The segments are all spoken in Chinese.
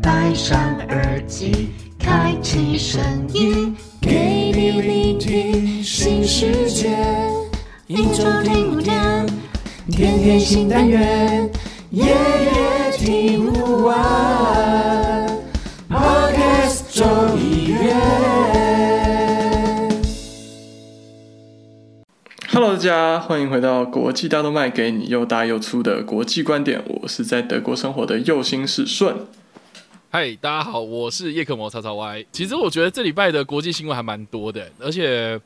戴上耳机，开启声音，给你聆听新世界。一周听五天，天天新单元，夜夜听不完。Podcast 周一月。Hello，大家欢迎回到国际大动脉，给你又大又粗的国际观点。我是在德国生活的右心是顺。嗨，大家好，我是叶克膜叉叉 Y。其实我觉得这礼拜的国际新闻还蛮多的，而且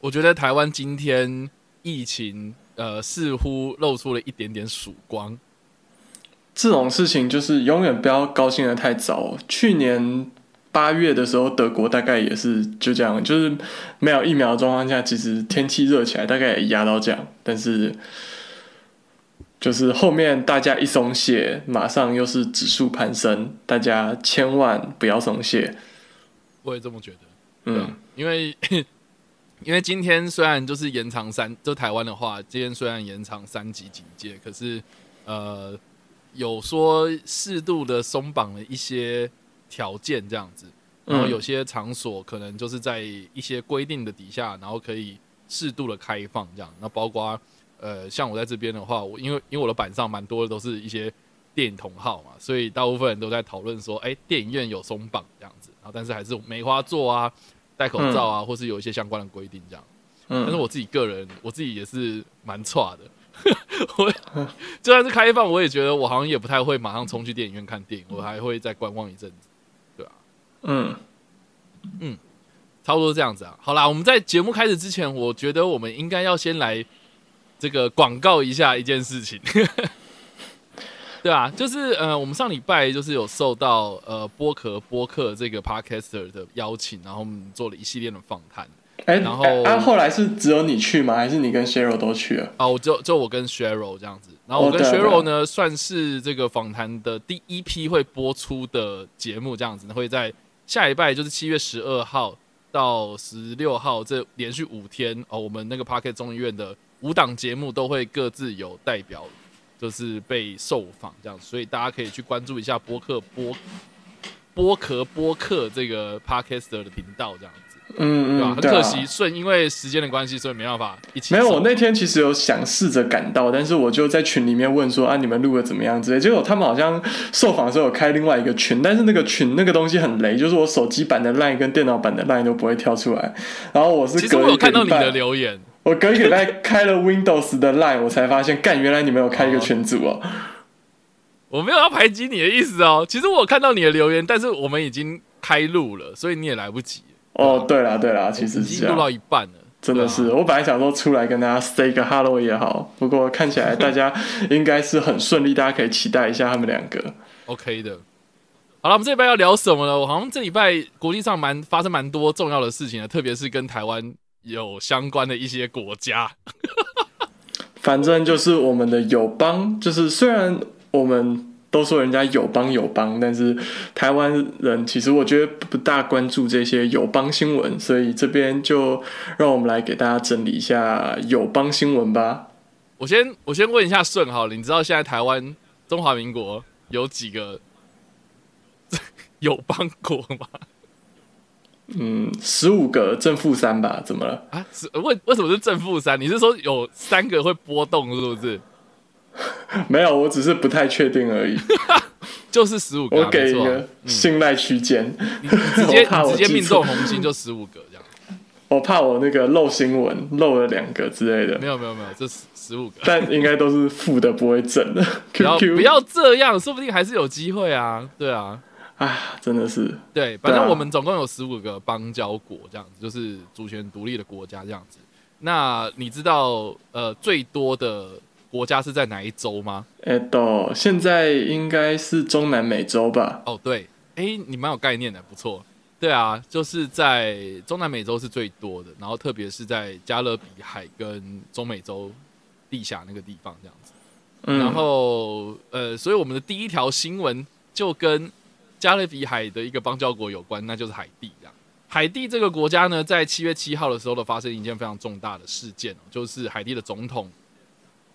我觉得台湾今天疫情呃似乎露出了一点点曙光。这种事情就是永远不要高兴的太早。去年八月的时候，德国大概也是就这样，就是没有疫苗的状况下，其实天气热起来，大概也压到这样。但是就是后面大家一松懈，马上又是指数攀升，大家千万不要松懈。我也这么觉得，嗯，因为 因为今天虽然就是延长三，就台湾的话，今天虽然延长三级警戒，可是呃有说适度的松绑了一些条件这样子，然后有些场所可能就是在一些规定的底下，然后可以适度的开放这样，那包括呃像我在这边的话，我因为因为我的板上蛮多的都是一些电影同好嘛，所以大部分人都在讨论说，哎、电影院有松绑这样子，然后但是还是梅花座啊。戴口罩啊，或是有一些相关的规定这样。但是嗯，我自己个人，我自己也是蛮差的。我就算是开放，我也觉得我好像也不太会马上冲去电影院看电影，我还会再观望一阵子，对啊，嗯嗯，差不多这样子啊。好啦，我们在节目开始之前，我觉得我们应该要先来这个广告一下一件事情。对啊，就是呃，我们上礼拜就是有受到呃播客播客这个 podcaster 的邀请，然后我们做了一系列的访谈。哎、然后后来是只有你去吗？还是你跟 Cheryl 都去了？啊，我就就我跟 Cheryl 这样子，然后我跟 Cheryl 呢，算是这个访谈的第一批会播出的节目，这样子会在下礼拜就是七月十二号到十六号这连续五天哦，我们那个 Parket 中医院的五档节目都会各自有代表，就是被受访这样，所以大家可以去关注一下播客播播壳播客这个 Podcaster 的频道这样子。嗯？嗯，很可惜，顺因为时间的关系，所以没办法一起没有，我那天其实有想试着赶到，但是我就在群里面问说啊，你们录的怎么样之类。结果他们好像受访的时候有开另外一个群，但是那个群那个东西很雷，就是我手机版的 line 跟电脑版的 line 都不会跳出来。然后我是其实我有看到你的留言，我隔一个礼拜开了 Windows 的 line，我才发现，干，原来你们有开一个群组哦。我没有要排挤你的意思哦。其实我看到你的留言，但是我们已经开录了，所以你也来不及。哦，对啦对啦，其实已是录到一半了，真的是，啊我本来想说出来跟大家 say 个 hello 也好，不过看起来大家应该是很顺利，大家可以期待一下他们两个。OK 的。好了，我们这礼拜要聊什么呢？我好像这礼拜国际上蛮发生蛮多重要的事情的，特别是跟台湾有相关的一些国家。反正就是我们的友邦，就是虽然我们都说人家友邦友邦，但是台湾人其实我觉得不大关注这些友邦新闻，所以这边就让我们来给大家整理一下友邦新闻吧。我先我先问一下顺好了，你知道现在台湾中华民国有几个 友邦国吗？嗯，十五个正负三吧，怎么了？啊，是为为什么是正负三？你是说有三个会波动，是不是？没有，我只是不太确定而已。就是十五个、我给一个信赖区间，你直接 直接命中红心就十五个这样。我怕我那个漏新闻漏了两个之类的没，有没有没有，这十十五个。但应该都是负的，不会正的。不要不要这样，说不定还是有机会啊。对啊，啊，真的是对，反正我们总共有十五个邦交国，这样子就是主权独立的国家这样子。那你知道呃最多的国家是在哪一州吗？哎，到现在应该是中南美洲吧？哦，对，哎，你蛮有概念的，不错。对啊，就是在中南美洲是最多的，然后特别是在加勒比海跟中美洲地下那个地方这样子。嗯，然后呃，所以我们的第一条新闻就跟加勒比海的一个邦交国有关，那就是海地这样。海地这个国家呢，在七月七号的时候呢，发生一件非常重大的事件哦，就是海地的总统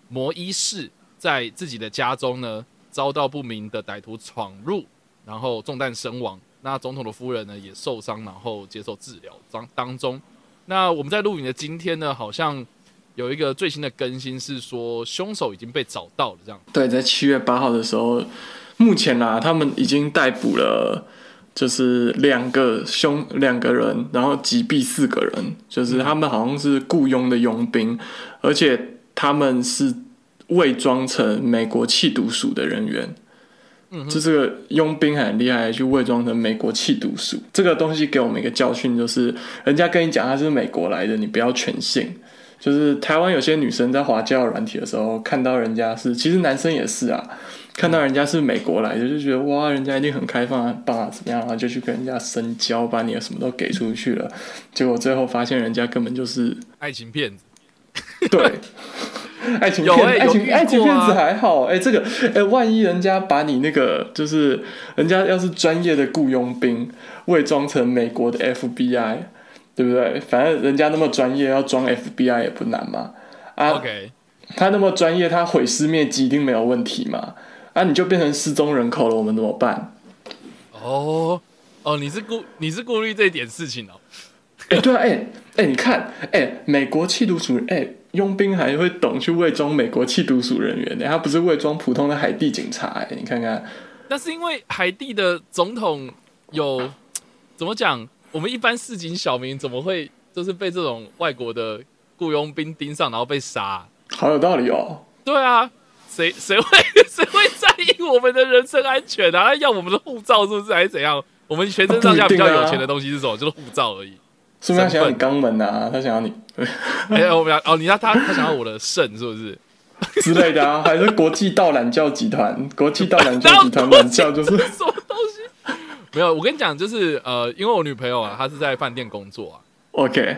摩伊士在自己的家中呢，遭到不明的歹徒闯入，然后中弹身亡。那总统的夫人呢也受伤，然后接受治疗当当中。那我们在录影的今天呢，好像有一个最新的更新是说凶手已经被找到了，这样。对，在七月八号的时候，目前啦，他们已经逮捕了，就是两个凶两个人，然后击毙四个人，就是他们好像是雇佣的佣兵，而且他们是伪装成美国缉毒署的人员。嗯哼，就这个佣兵很厉害，去伪装成美国缉毒署。这个东西给我们一个教训，就是人家跟你讲他是美国来的，你不要全信。就是台湾有些女生在滑交友软体的时候，看到人家是，其实男生也是啊，看到人家是美国来的，就觉得哇，人家一定很开放、很棒啊，怎么样，然后就去跟人家深交，把你的什么都给出去了。结果最后发现人家根本就是爱情骗子。对，爱情骗子爱情骗子还好，哎、这个哎、万一人家把你那个就是人家要是专业的雇佣兵，伪装成美国的 FBI，对不对？反正人家那么专业，要装 FBI 也不难嘛。啊 OK，他那么专业，他毁尸灭迹一定没有问题嘛。啊，你就变成失踪人口了，我们怎么办？哦哦，你是顾你是顾虑这一点事情哦。哎、对啊，哎、哎、你看，哎、美国缉毒署，哎、佣兵还会懂去伪装美国缉毒署人员呢，他不是伪装普通的海地警察、哎，你看看，那是因为海地的总统有怎么讲？我们一般市井小民怎么会就是被这种外国的雇佣兵盯上，然后被杀、好有道理哦。对啊，谁谁会 谁会在意我们的人身安全啊？要我们的护照是不是还是怎样？我们全身上下比较有钱的东西是什么？就是护照而已。是不是他想要你肛门啊，他想要你 哎、我们要哦，你要他他想要我的肾是不是？之类的啊，还是国际盗懒教集团，国际盗懒教集团懒教就是什么东西？没有，我跟你讲，就是呃，因为我女朋友啊，她是在饭店工作啊，OK，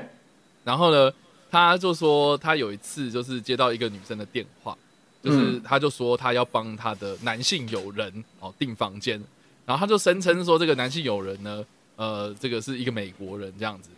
然后呢，她就说她有一次就是接到一个女生的电话，就是嗯她就说他要帮他的男性友人哦订房间，然后他就声称说这个男性友人呢，呃，这个是一个美国人这样子，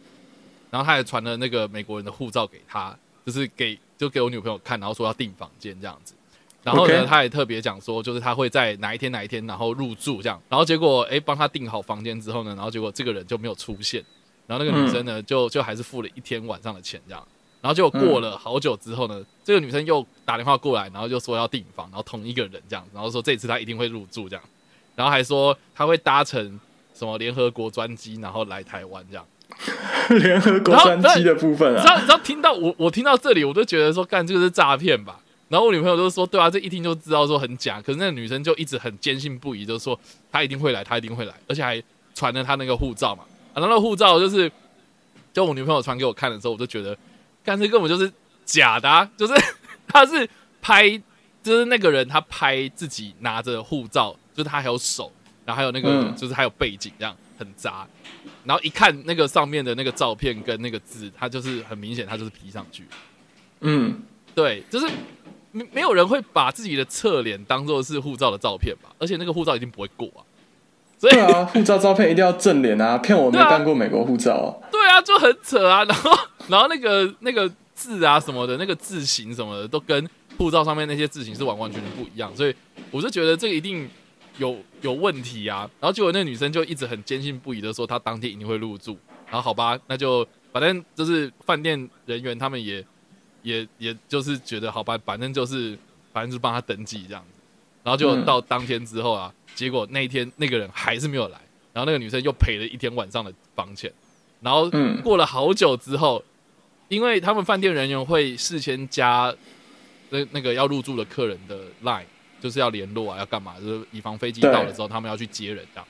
然后他也传了那个美国人的护照给他，就是给就给我女朋友看，然后说要订房间这样子。然后呢他也特别讲说，就是他会在哪一天哪一天，然后入住这样。然后结果，哎，帮他订好房间之后呢，然后结果这个人就没有出现。然后那个女生呢，就就还是付了一天晚上的钱这样。然后结果过了好久之后呢，这个女生又打电话过来，然后就说要订房，然后同一个人这样，然后说这次她一定会入住这样，然后还说她会搭乘什么联合国专机，然后来台湾这样。联合国专机的部分啊，你知道，听到我我听到这里，我就觉得说，干这个是诈骗吧。然后我女朋友就说，对啊，这一听就知道说很假。可是那个女生就一直很坚信不疑，就说她一定会来，她一定会来，而且还传了她那个护照嘛。啊，然后那个护照就是，就我女朋友传给我看的时候，我就觉得，干这根本就是假的、啊，就是 他是拍，就是那个人他拍自己拿着护照，就是他还有手，然后还有那个、嗯就是还有背景这样很杂。然后一看那个上面的那个照片跟那个字，他就是很明显，他就是 P 上去。嗯，对，就是没没有人会把自己的侧脸当做是护照的照片吧？而且那个护照一定不会过啊。所以对啊，护照照片一定要正脸啊，骗我没办过美国护照啊。对啊，就很扯啊。然后然后那个那个字啊什么的，那个字形什么的，都跟护照上面那些字形是完完全全不一样。所以我就觉得这个一定有有问题啊。然后结果那女生就一直很坚信不疑的说，她当天一定会入住。然后好吧，那就反正就是饭店人员他们也也也就是觉得好吧，反正就是反正就帮她登记这样子。然后就到当天之后啊，结果那一天那个人还是没有来，然后那个女生又赔了一天晚上的房钱。然后嗯过了好久之后，因为他们饭店人员会事先加那那个要入住的客人的 line，就是要联络啊，要干嘛，就是以防飞机到了之后他们要去接人这样。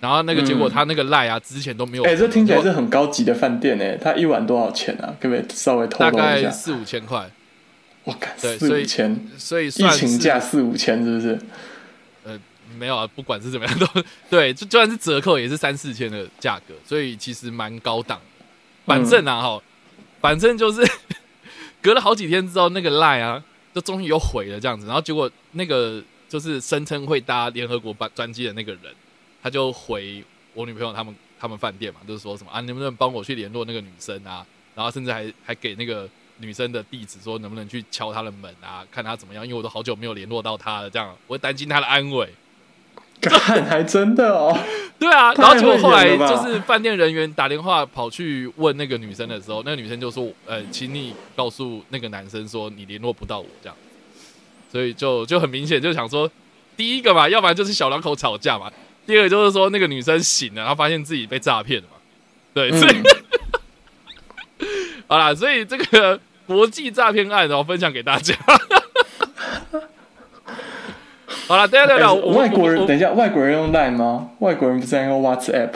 然后那个结果嗯他那个 line 啊之前都没有，哎、这听起来是很高级的饭店哎、他一晚多少钱啊？可不可以稍微透大露一下？概四五千块，我靠四对所以五千，所以算是情价四五千是不是？呃，没有啊，不管是怎么样都 对，就就算是折扣也是三四千的价格，所以其实蛮高档。反正啊哈、反正就是 隔了好几天之后，那个赖啊，就终于又毁了这样子，然后结果那个就是声称会搭联合国班专机的那个人，他就回我女朋友他们他们饭店嘛，就是说什么啊，能不能帮我去联络那个女生啊？然后甚至还还给那个女生的地址，说能不能去敲她的门啊，看她怎么样，因为我都好久没有联络到她了，这样我会担心她的安危。看还真的哦。对啊，然后结果后来就是饭店人员打电话跑去问那个女生的时候，那个女生就说：“呃，请你告诉那个男生说你联络不到我这样。”所以就就很明显就想说，第一个嘛，要不然就是小两口吵架嘛，第二个就是说那个女生醒了，然后发现自己被诈骗了嘛。对，所以、好啦，所以这个国际诈骗案，然后分享给大家。好了，等一下等下，哎我外国人，等一下，外国人用 Line 吗？外国人不是在用 WhatsApp，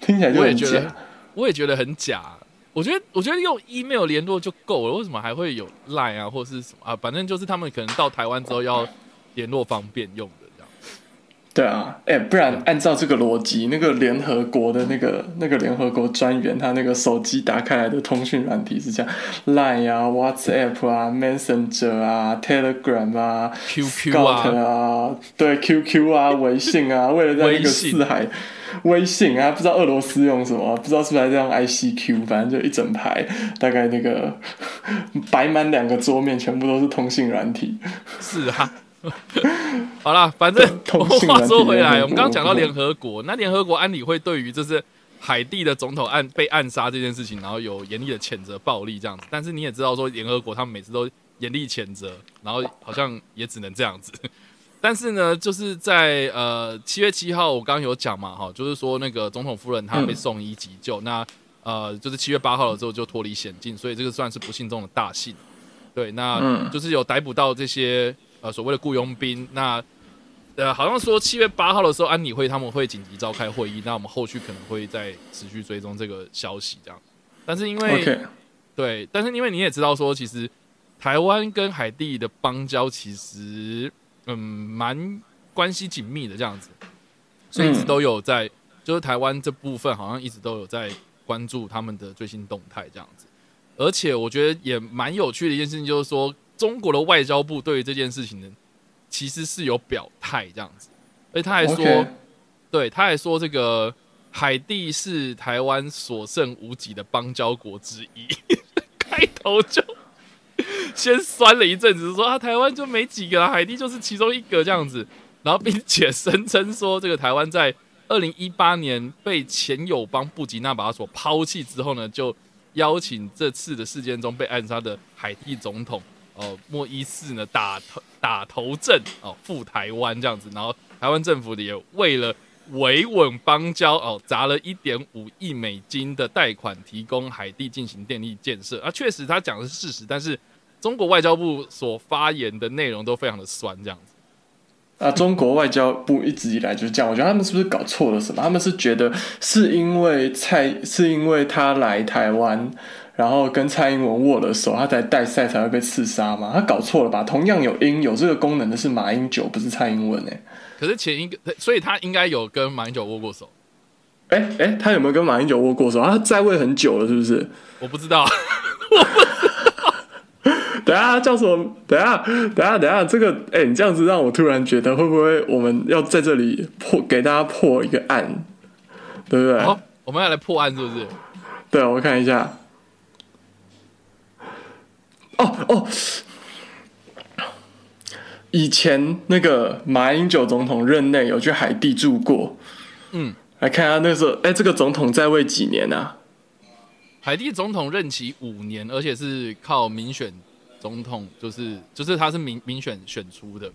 听起来就很我也觉得假。，我也觉得很假。我觉得，我觉得用 email 联络就够了，为什么还会有 line 啊，或是什么啊？反正就是他们可能到台湾之后要联络方便用。对啊，哎、不然按照这个逻辑，那个联合国的那个那个联合国专员，他那个手机打开来的通讯软体是这样，Line 啊、WhatsApp 啊、Messenger 啊、Telegram 啊、QQ 啊，啊，对 QQ 啊、微信啊，为了在那个四海。微信啊，不知道俄罗斯用什么，不知道是不是还在用 ICQ，反正就一整排，大概那个摆满两个桌面，全部都是通信软体。是啊。好啦，反正话说回来，我们刚刚讲到联合国，那联合国安理会对于就是海地的总统暗被暗杀这件事情，然后有严厉的谴责暴力这样子。但是你也知道说，联合国他们每次都严厉谴责，然后好像也只能这样子。但是呢，就是在呃七月七号，我刚刚有讲嘛，哈，就是说那个总统夫人她被送医急救，那呃就是七月八号了之后就脱离险境，所以这个算是不幸中的大幸。对，那嗯就是有逮捕到这些呃所谓的雇佣兵。那呃好像说七月八号的时候，安理会他们会紧急召开会议，那我们后续可能会再持续追踪这个消息，这样。但是因为对，但是因为你也知道说，其实台湾跟海地的邦交其实嗯蛮关系紧密的这样子，所以一直都有在，就是台湾这部分好像一直都有在关注他们的最新动态这样子。而且我觉得也蛮有趣的一件事情，就是说中国的外交部对于这件事情呢，其实是有表态这样子，而且他还说对，他还说这个海地是台湾所剩无几的邦交国之一，开头就先酸了一阵子，说啊台湾就没几个啊，海地就是其中一个这样子，然后并且声称说这个台湾在二零一八年被前友邦布吉纳把他所抛弃之后呢，就邀请这次的事件中被暗杀的海地总统哦莫伊士呢打头打头阵哦赴台湾这样子，然后台湾政府也为了维稳邦交哦，砸了一点五亿美金的贷款，提供海地进行电力建设啊。确实，他讲的是事实，但是中国外交部所发言的内容都非常的酸，这样子。啊，中国外交部一直以来就是这样，我觉得他们是不是搞错了什么？他们是觉得是因为蔡是因为他来台湾，然后跟蔡英文握了手，他才带赛才会被刺杀吗？他搞错了吧？同样有英有这个功能的是马英九，不是蔡英文哎、可是前一个，所以他应该有跟马英九握过手，哎哎，他有没有跟马英九握过手？他在位很久了，是不是？我不知道。等下叫什么？等下，等下，等下，这个，哎、你这样子让我突然觉得，会不会我们要在这里破给大家破一个案，对不对？好，我们要来破案是不是？对，我看一下。哦哦，以前那个马英九总统任内有去海地住过，嗯，来看下那时候，哎、这个总统在位几年啊？海地总统任期五年，而且是靠民选总统，就是就是他是民民选选出的。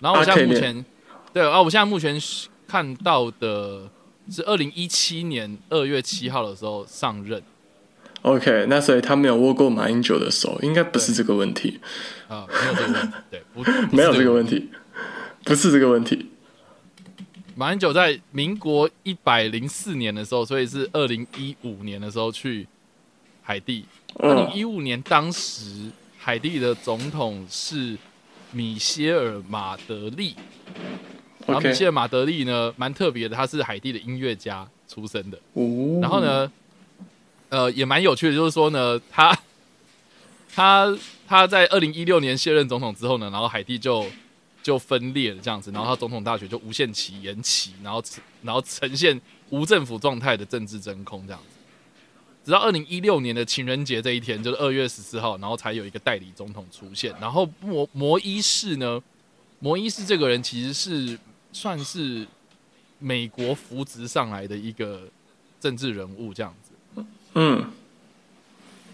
然后我现在目前，对啊，我现在目前看到的是二零一七年二月七号的时候上任 OK，那所以他没有握过马英九的手，应该不是这个问题，啊、没有这个问题，对，不没有这个问问题，不是这个问题。马英九在民国一百零四年的时候，所以是二零一五年的时候去海地。二零嗯一五年当时海地的总统是米歇尔马德利，然后米歇尔马德利呢蛮特别的，他是海地的音乐家出身的。哦，然后？呢，呃，也蛮有趣的，就是说呢，他 他他在二零一六年卸任总统之后呢，然后海地就就分裂了这样子，然后他总统大选就无限期延期，然后然后呈现无政府状态的政治真空这样子。直到二零一六年的情人节这一天，就是二月十四号，然后才有一个代理总统出现。然后摩摩伊士呢，摩伊士这个人其实是算是美国扶植上来的一个政治人物这样子。嗯。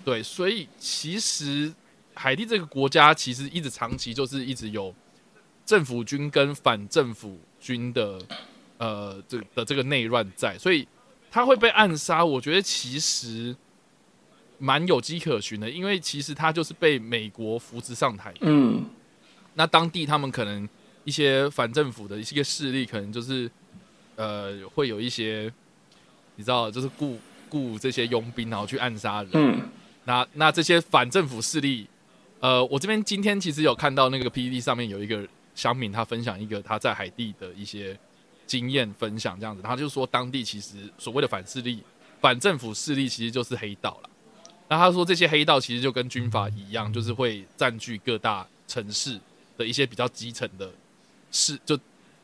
对，所以其实海地这个国家其实一直长期就是一直有政府军跟反政府军的呃这的这个内乱在，所以他会被暗杀，我觉得其实蛮有迹可循的，因为其实他就是被美国扶植上台，嗯。那当地他们可能一些反政府的一些势力，可能就是呃会有一些你知道，就是雇雇这些佣兵，然后去暗杀人。嗯那那这些反政府势力，呃，我这边今天其实有看到那个 PPT 上面有一个乡民，他分享一个他在海地的一些经验分享，这样子，他就说当地其实所谓的反势力、反政府势力其实就是黑道了。那他说这些黑道其实就跟军阀一样，就是会占据各大城市的一些比较基层的市，就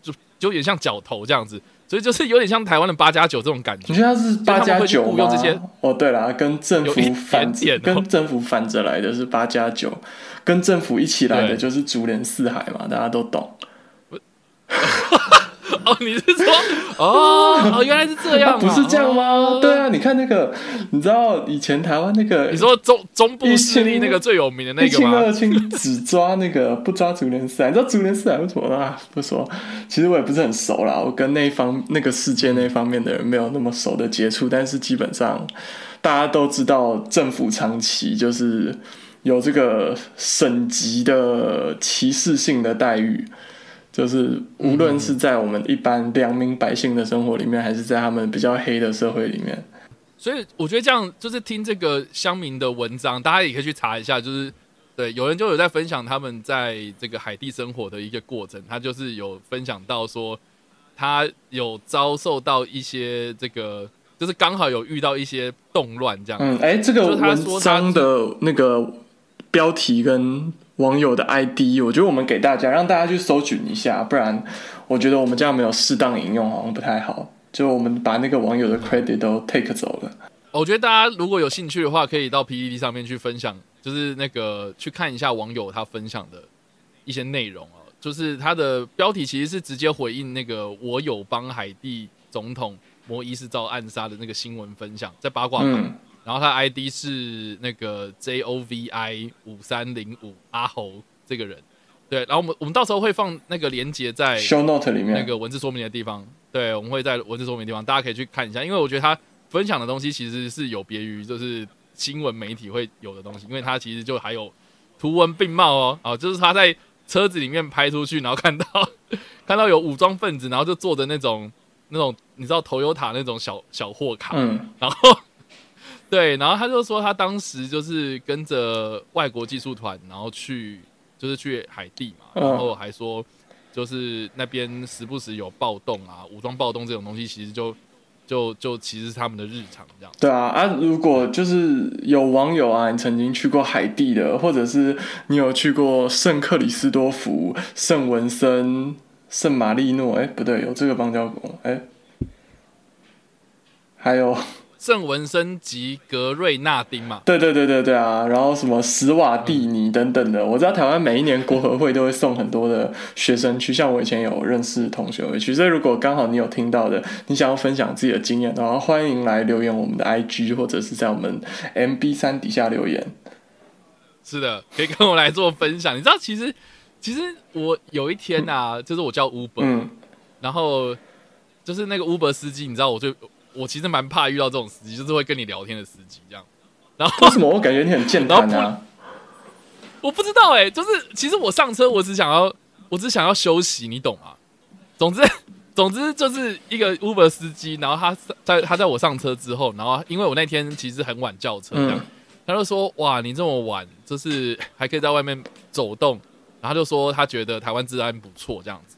就就有点像角头这样子，所以就是有点像台湾的八加九这种感觉你。觉得他是八加九吗？哦，对了，跟政府反点哦跟政府反着来的是八加九，跟政府一起来的就是竹联四海嘛，大家都懂。哦，你是说哦哦，原来是这样、啊，不是这样吗？哦对啊，你看那个，你知道以前台湾那个，你说中中部势力一清那个最有名的那一清个吗？二清只抓那个不抓竹联四海，你知道竹联四海为什么啊？不说，其实我也不是很熟啦，我跟那一方那个世界那方面的人没有那么熟的接触，但是基本上大家都知道，政府长期就是有这个省级的歧视性的待遇。就是无论是在我们一般良民百姓的生活里面，还是在他们比较黑的社会里面，所以我觉得这样就是听这个乡民的文章，大家也可以去查一下，就是对，有人就有在分享他们在这个海地生活的一个过程，他就是有分享到说，他有遭受到一些这个，就是刚好有遇到一些动乱这样。嗯，哎、这个文章的那个标题跟网友的 ID，我觉得我们给大家让大家去搜寻一下，不然我觉得我们这样没有适当引用好像不太好。就我们把那个网友的 credit 都 take 走了。我觉得大家如果有兴趣的话，可以到 PPT 上面去分享，就是那个去看一下网友他分享的一些内容哦。就是他的标题其实是直接回应那个我有帮海地总统摩伊斯遭暗杀的那个新闻分享，在八卦版。嗯然后他 ID 是那个 J O V I 五三零五阿猴这个人，对，然后我们我们到时候会放那个连接在，show note 里面。那个文字说明的地方，对，我们会在文字说明的地方，大家可以去看一下，因为我觉得他分享的东西其实是有别于就是新闻媒体会有的东西，因为他其实就还有图文并茂哦，哦，就是他在车子里面拍出去，然后看到 看到有武装分子，然后就坐着那种那种你知道头油塔那种小小货卡，嗯。然后对，然后他就说他当时就是跟着外国技术团，然后去就是去海地嘛，嗯然后还说就是那边时不时有暴动啊，武装暴动这种东西，其实就就就其实是他们的日常这样。对啊啊！如果就是有网友啊，你曾经去过海地的，或者是你有去过圣克里斯多福、圣文森、圣马力诺，哎，不对，有这个邦交国，哎，还有圣文森及格瑞纳丁嘛，对对对对对啊，然后什么史瓦蒂尼等等的，我知道台湾每一年国合会都会送很多的学生去，像我以前有认识同学会去，所以如果刚好你有听到的，你想要分享自己的经验的话，欢迎来留言我们的 IG 或者是在我们 MB 三底下留言。是的，可以跟我来做分享。你知道，其实其实我有一天啊，就是我叫 Uber，、嗯然后就是那个 Uber 司机，你知道，我就我其实蛮怕遇到这种司机，就是会跟你聊天的司机这样。然后为什么我感觉你很健谈然啊？我不知道哎、就是其实我上车，我只想要我只想要休息，你懂吗？总之总之就是一个 Uber 司机，然后他在他在我上车之后，然后因为我那天其实很晚叫车，这样，嗯他就说哇，你这么晚就是还可以在外面走动，然后他就说他觉得台湾治安不错这样子。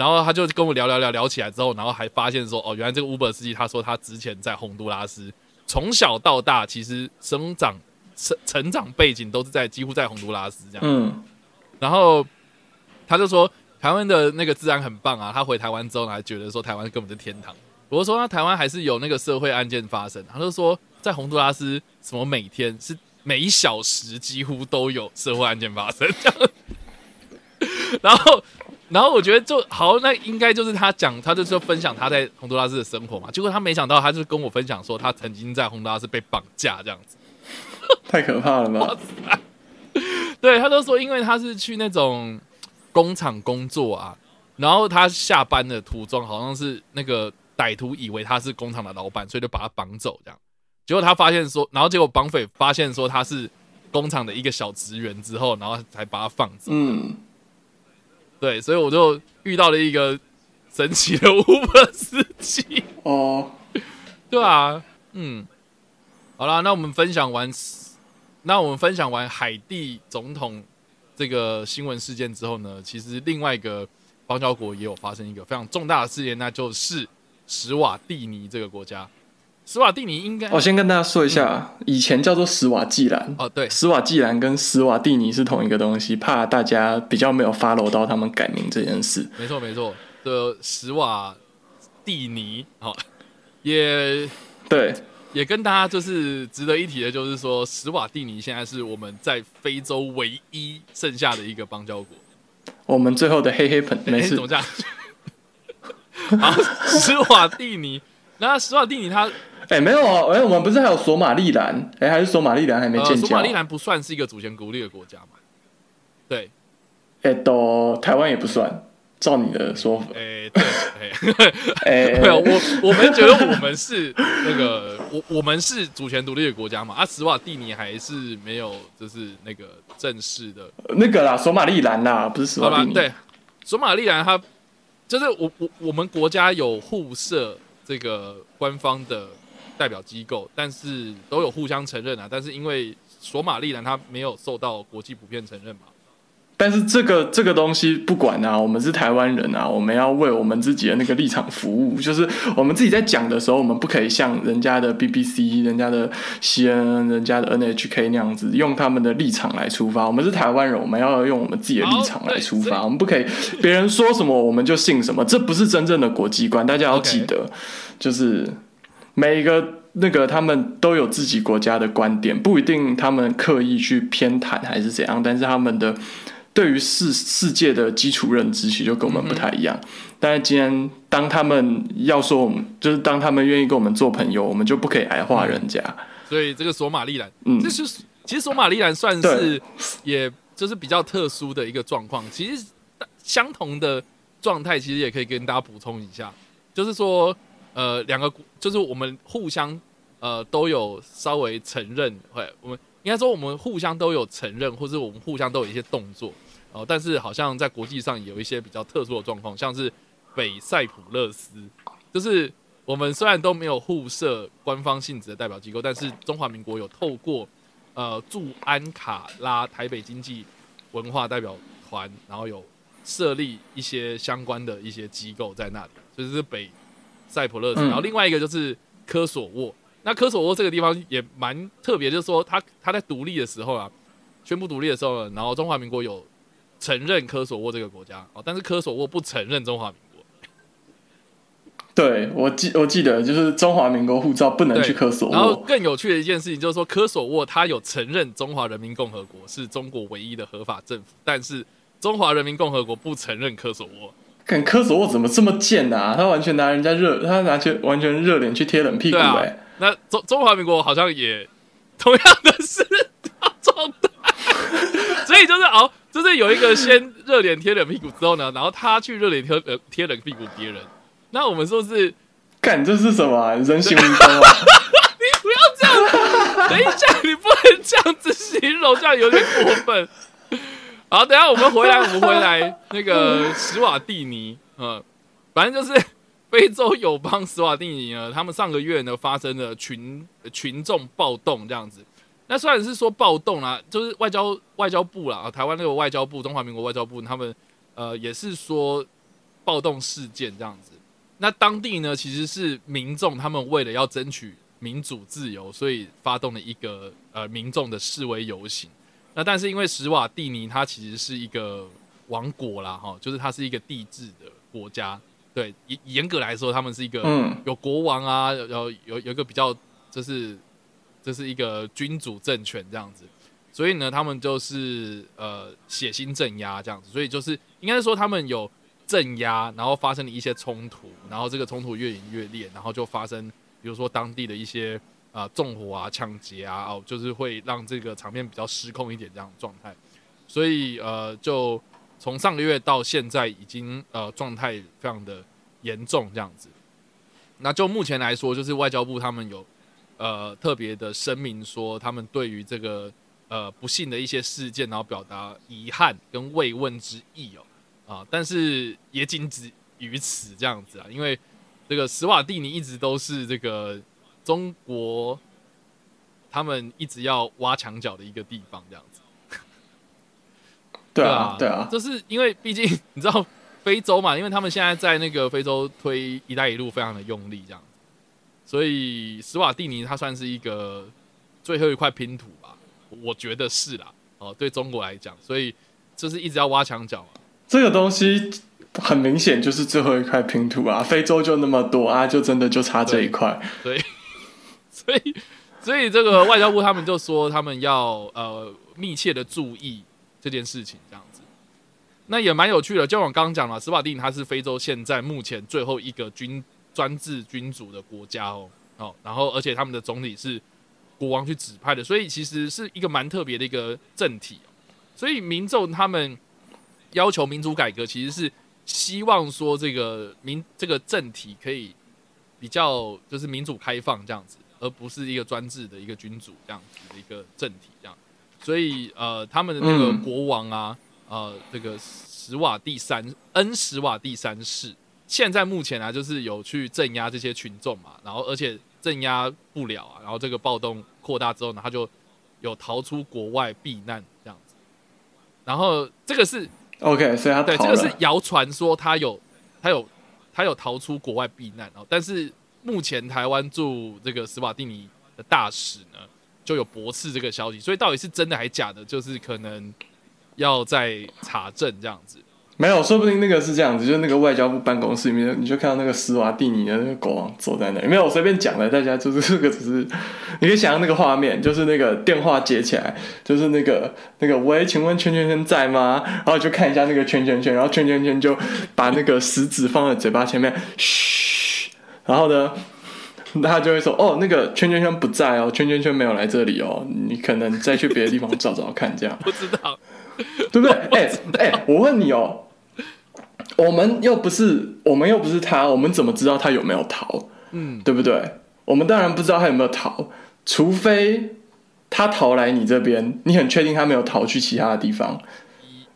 然后他就跟我聊聊聊聊起来之后，然后还发现说，哦，原来这个 Uber 司机他说他之前在洪都拉斯从小到大，其实生长成成长背景都是在几乎在洪都拉斯这样。嗯然后他就说台湾的那个治安很棒啊，他回台湾之后还觉得说台湾根本是天堂。我就说那台湾还是有那个社会案件发生，他就说在洪都拉斯什么每天是每一小时几乎都有社会案件发生这样。然后然后我觉得就好，那应该就是他讲，他就是分享他在洪都拉斯的生活嘛。结果他没想到，他就跟我分享说，他曾经在洪都拉斯被绑架这样子。太可怕了吧？对他就说，因为他是去那种工厂工作啊，然后他下班的途中，好像是那个歹徒以为他是工厂的老板，所以就把他绑走这样。结果他发现说，然后结果绑匪发现说他是工厂的一个小职员之后，然后才把他放走。嗯，对，所以我就遇到了一个神奇的 Uber 司机。哦，对啊，嗯，好啦，那我们分享完，那我们分享完海地总统这个新闻事件之后呢，其实另外一个邦交国也有发生一个非常重大的事件，那就是史瓦蒂尼这个国家。史瓦蒂尼应该，我先跟大家说一下，以前叫做史瓦季兰。哦，对，史瓦季兰跟史瓦蒂尼是同一个东西，怕大家比较没有 follow 到他们改名这件事。没错没错，的史瓦蒂尼，好，也对，也跟大家就是值得一提的，就是说史瓦蒂尼现在是我们在非洲唯一剩下的一个邦交国。我们最后的黑黑粉，没事哎怎。么这样？好，史瓦蒂尼，那史瓦蒂尼它哎、没有啊，哎、我们不是还有索马利兰？哎、还是索马利兰还没呃，建交？索马利兰不算是一个主权独立的国家嘛？对，哎、都台湾也不算。照你的说法，哎、对，哎、哎、没有，我我们觉得我们是那个，我我们是主权独立的国家嘛？啊，斯瓦蒂尼还是没有，就是那个正式的那个啦，索马利兰啦，不是索马利，尼。对，索马利兰它就是我我我们国家有互设这个官方的代表机构，但是都有互相承认啊。但是因为索马利兰它没有受到国际普遍承认嘛，但是这个这个东西不管啊，我们是台湾人啊，我们要为我们自己的那个立场服务。就是我们自己在讲的时候，我们不可以像人家的 BBC、人家的 CNN、人家的 NHK 那样子用他们的立场来出发。我们是台湾人，我们要用我们自己的立场来出发。我们不可以别人说什么我们就信什么，这不是真正的国际观。大家要记得就是每一个。那个他们都有自己国家的观点，不一定他们刻意去偏袒还是怎样，但是他们的对于世世界的基础认知，其实就跟我们不太一样。但是今天当他们要说我们，就是当他们愿意跟我们做朋友，我们就不可以矮化人家。所以这个索马利兰，嗯这是其实索马利兰算是也就是比较特殊的一个状况。其实相同的状态，其实也可以跟大家补充一下，就是说，呃，两个就是我们互相呃都有稍微承认，会我们应该说我们互相都有承认，或者我们互相都有一些动作哦、但是好像在国际上有一些比较特殊的状况，像是北塞浦勒斯，就是我们虽然都没有互设官方性质的代表机构，但是中华民国有透过呃驻安卡拉台北经济文化代表团，然后有设立一些相关的一些机构在那里，所以是北塞浦勒斯。嗯然后另外一个就是科索沃，那科索沃这个地方也蛮特别，就是说他他在独立的时候啊，宣布独立的时候，然后中华民国有承认科索沃这个国家哦，但是科索沃不承认中华民国。对我记我记得，就是中华民国护照不能去科索沃然后。更有趣的一件事情就是说，科索沃它有承认中华人民共和国是中国唯一的合法政府，但是中华人民共和国不承认科索沃。看科索沃怎么这么贱啊？他完全拿人家热，他拿去完全热脸去贴冷屁股哎、那中中华民国好像也同样的是状态，所以就是哦，就是有一个先热脸贴冷屁股之后呢，然后他去热脸贴呃贴冷屁股别人。那我们说是干这是什么、啊、人形蜈蚣啊？你不要这样，等一下，你不能这样子形容，这样有点过分。好，等一下我们回来，我们回来那个 史瓦蒂尼，嗯，反正就是非洲友邦史瓦蒂尼呢，他们上个月呢发生了群群众暴动这样子。那虽然是说暴动啦，就是外交外交部啦，啊台湾那个外交部，中华民国外交部，他们呃也是说暴动事件这样子。那当地呢，其实是民众他们为了要争取民主自由，所以发动了一个呃民众的示威游行。那但是因为史瓦蒂尼它其实是一个王国啦，哈，就是它是一个帝制的国家。对，严严格来说，他们是一个嗯有国王啊，有有有有一个比较，就是这是一个君主政权这样子。所以呢，他们就是呃血腥镇压这样子，所以就是应该说他们有镇压，然后发生了一些冲突，然后这个冲突越演越烈，然后就发生，比如说当地的一些啊纵火啊、抢劫啊，哦，就是会让这个场面比较失控一点这样的状态。所以呃，就从上个月到现在，已经呃状态非常的严重这样子。那就目前来说，就是外交部他们有呃特别的声明说，他们对于这个呃不幸的一些事件，然后表达遗憾跟慰问之意哦。啊，但是也仅止于此这样子啊，因为这个斯瓦蒂尼一直都是这个中国他们一直要挖墙角的一个地方，这样子。对啊，对啊，就是因为毕竟你知道非洲嘛，因为他们现在在那个非洲推“一带一路”非常的用力，这样，所以斯瓦蒂尼它算是一个最后一块拼图吧，我觉得是啦。哦，对中国来讲，所以就是一直要挖墙角啊。这个东西很明显就是最后一块拼图啊！非洲就那么多啊，就真的就差这一块。对，所以所以这个外交部他们就说他们要呃密切的注意这件事情，这样子。那也蛮有趣的，就我刚刚讲了，斯瓦蒂尼它是非洲现在目前最后一个军专制君主的国家哦哦，然后而且他们的总理是国王去指派的，所以其实是一个蛮特别的一个政体。所以民众他们。要求民主改革，其实是希望说这个民这个政体可以比较就是民主开放这样子，而不是一个专制的一个君主这样子的一个政体这样。所以呃，他们的那个国王啊，呃，这个史瓦第三恩史瓦第三世，现在目前啊，就是有去镇压这些群众嘛，然后而且镇压不了啊，然后这个暴动扩大之后呢，他就有逃出国外避难这样子。然后这个是。OK，所以他对这个是谣传说他有他有他有逃出国外避难哦，但是目前台湾驻这个斯瓦蒂尼的大使呢就有驳斥这个消息，所以到底是真的还是假的，就是可能要再查证这样子。没有，说不定那个是这样子，就是那个外交部办公室里面，你就看到那个斯瓦蒂尼的那个国王坐在那里。没有，我随便讲的，大家就是这个只是，你可以想象那个画面，就是那个电话接起来，就是那个那个喂，请问圈圈圈在吗？然后就看一下那个圈圈圈，然后圈圈圈就把那个食指放在嘴巴前面，嘘，然后呢，他就会说，哦，那个圈圈圈不在哦，圈圈圈没有来这里哦，你可能再去别的地方找找看，这样 不知道，对不对？哎哎，我问你哦。我们又不是，我们又不是他，我们怎么知道他有没有逃？嗯，对不对？我们当然不知道他有没有逃，除非他逃来你这边，你很确定他没有逃去其他的地方，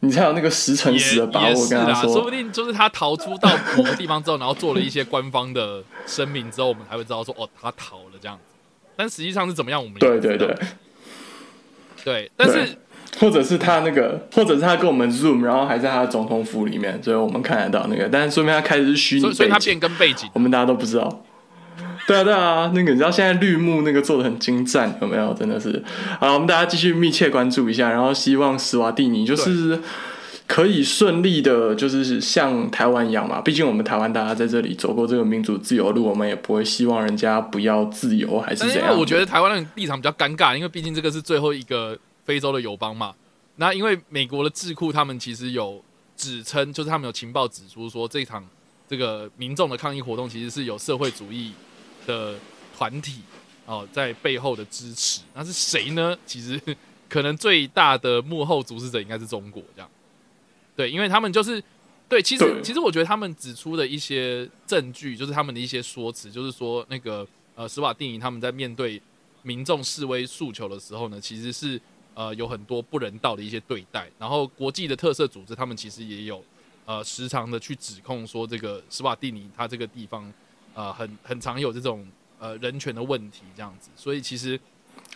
你才有那个十乘十的把握。跟他说，说不定就是他逃出到某个地方之后，然后做了一些官方的声明之后，我们才会知道说，哦，他逃了这样子。但实际上是怎么样？我们对对对，对，但是。或者是他那个，或者是他跟我们 Zoom，然后还在他的总统府里面，所以我们看得到那个。但是说明他开始是虚拟，所以他变更背景，我们大家都不知道。对啊，对啊，那个你知道现在绿幕那个做的很精湛，有没有？真的是。好，我们大家继续密切关注一下，然后希望斯瓦蒂尼就是可以顺利的，就是像台湾一样嘛。毕竟我们台湾大家在这里走过这个民主自由路，我们也不会希望人家不要自由，还是怎样？我觉得台湾的立场比较尴尬，因为毕竟这个是最后一个。非洲的友邦嘛，那因为美国的智库他们其实有指称，就是他们有情报指出说，这场这个民众的抗议活动其实是有社会主义的团体哦在背后的支持。那是谁呢？其实可能最大的幕后主使者应该是中国，这样对，因为他们就是对，其实其实我觉得他们指出的一些证据，就是他们的一些说辞，就是说那个呃，斯瓦蒂尼他们在面对民众示威诉求的时候呢，其实是。呃，有很多不人道的一些对待，然后国际的特色组织他们其实也有，呃，时常的去指控说这个斯瓦蒂尼他这个地方，呃，很很常有这种呃人权的问题这样子，所以其实，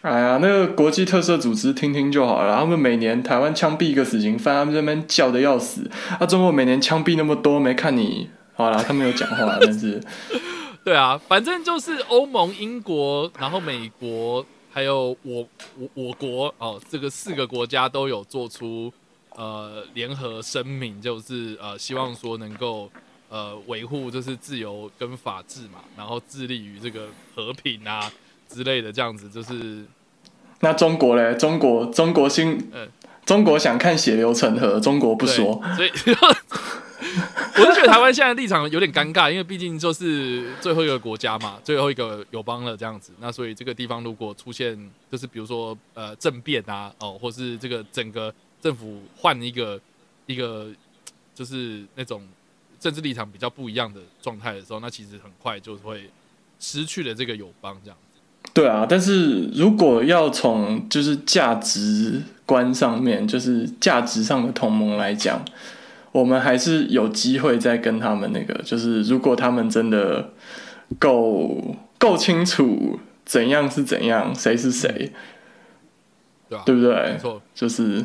哎呀，那个国际特色组织听听就好了，他们每年台湾枪毙一个死刑犯，他们这边叫的要死，啊，中国每年枪毙那么多，没看你好了，他们有讲话，但是，对啊，反正就是欧盟、英国，然后美国。还有我我我国哦，这个四个国家都有做出呃联合声明，就是呃希望说能够呃维护就是自由跟法治嘛，然后致力于这个和平啊之类的这样子，就是那中国嘞？中国中国新，嗯，中国想看血流成河，中国不说，所以 我就觉得台湾现在立场有点尴尬，因为毕竟就是最后一个国家嘛，最后一个友邦了这样子。那所以这个地方如果出现，就是比如说呃政变啊，哦，或是这个整个政府换一个一个就是那种政治立场比较不一样的状态的时候，那其实很快就会失去了这个友邦这样子。对啊，但是如果要从就是价值观上面，就是价值上的同盟来讲，我们还是有机会再跟他们那个，就是如果他们真的够够清楚怎样是怎样，谁是谁，对吧、对不没对？错，就是，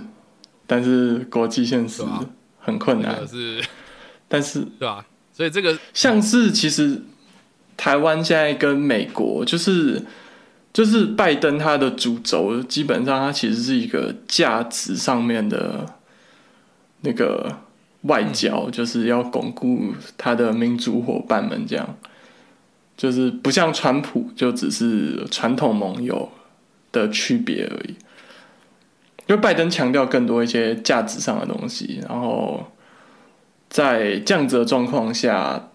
但是国际现实很困难但是对吧、所以这个像是其实台湾现在跟美国，就是就是拜登他的主轴，基本上他其实是一个价值上面的那个外交，就是要巩固他的民主伙伴们，这样就是不像川普，就只是传统盟友的区别而已。因为拜登强调更多一些价值上的东西，然后在这样子的状况下，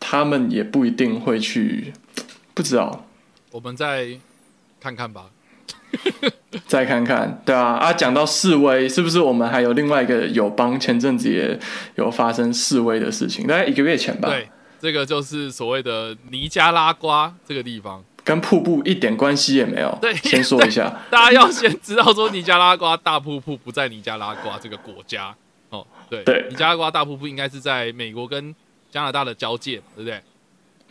他们也不一定会去，不知道，我们再看看吧。再看看，对啊，啊，讲到示威，是不是我们还有另外一个友邦前阵子也有发生示威的事情？大概一个月前吧，对，这个就是所谓的尼加拉瓜这个地方。跟瀑布一点关系也没有。对先说一下，大家要先知道说尼加拉瓜大瀑布不在尼加拉瓜这个国家哦，对，对尼加拉瓜大瀑布应该是在美国跟加拿大的交界，对不对？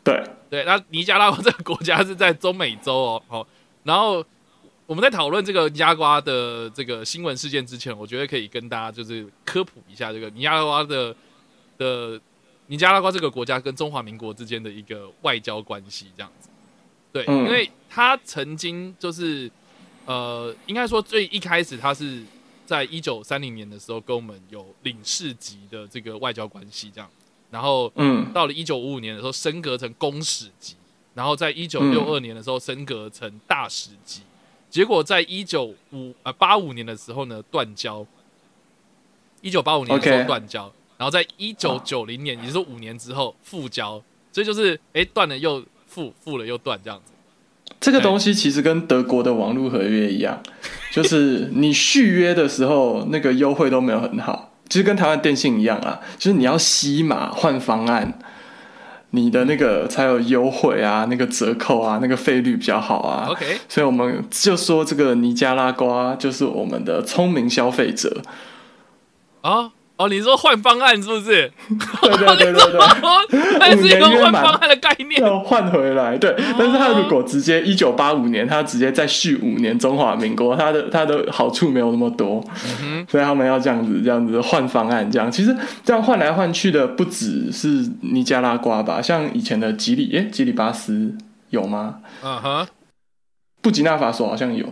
对，对，那尼加拉瓜这个国家是在中美洲哦，好，然后我们在讨论这个尼加拉瓜的这个新闻事件之前，我觉得可以跟大家就是科普一下这个尼加拉瓜的的尼加拉瓜这个国家跟中华民国之间的一个外交关系这样子。对，嗯因为他曾经就是呃，应该说最一开始他是在一九三零年的时候跟我们有领事级的这个外交关系这样，然后嗯，到了一九五五年的时候升格成公使级，然后在一九六二年的时候升格成大使级，结果在一九五呃八五年的时候呢断交，一九八五年的时候断交。然后在一九九零年，也就是五年之后复交，所以就是哎断了又复，复了又断这样子。这个东西其实跟德国的网络合约一样，就是你续约的时候那个优惠都没有很好，其实跟台湾电信一样啊，就是你要吸码换方案，你的那个才有优惠啊，那个折扣啊，那个费率比较好啊。OK，所以我们就说这个尼加拉瓜就是我们的聪明消费者。啊哦，你说换方案是不是？对对对对对。哦，那是一个换方案的概念。要换回来，对，但是他如果直接一九八五年，他直接再续五年中华民国，他的他的好处没有那么多，所以他们要这样子这样子换方案，这样其实这样换来换去的不只是尼加拉瓜吧，像以前的吉里，耶，吉里巴斯有吗？嗯哼，布吉纳法索好像有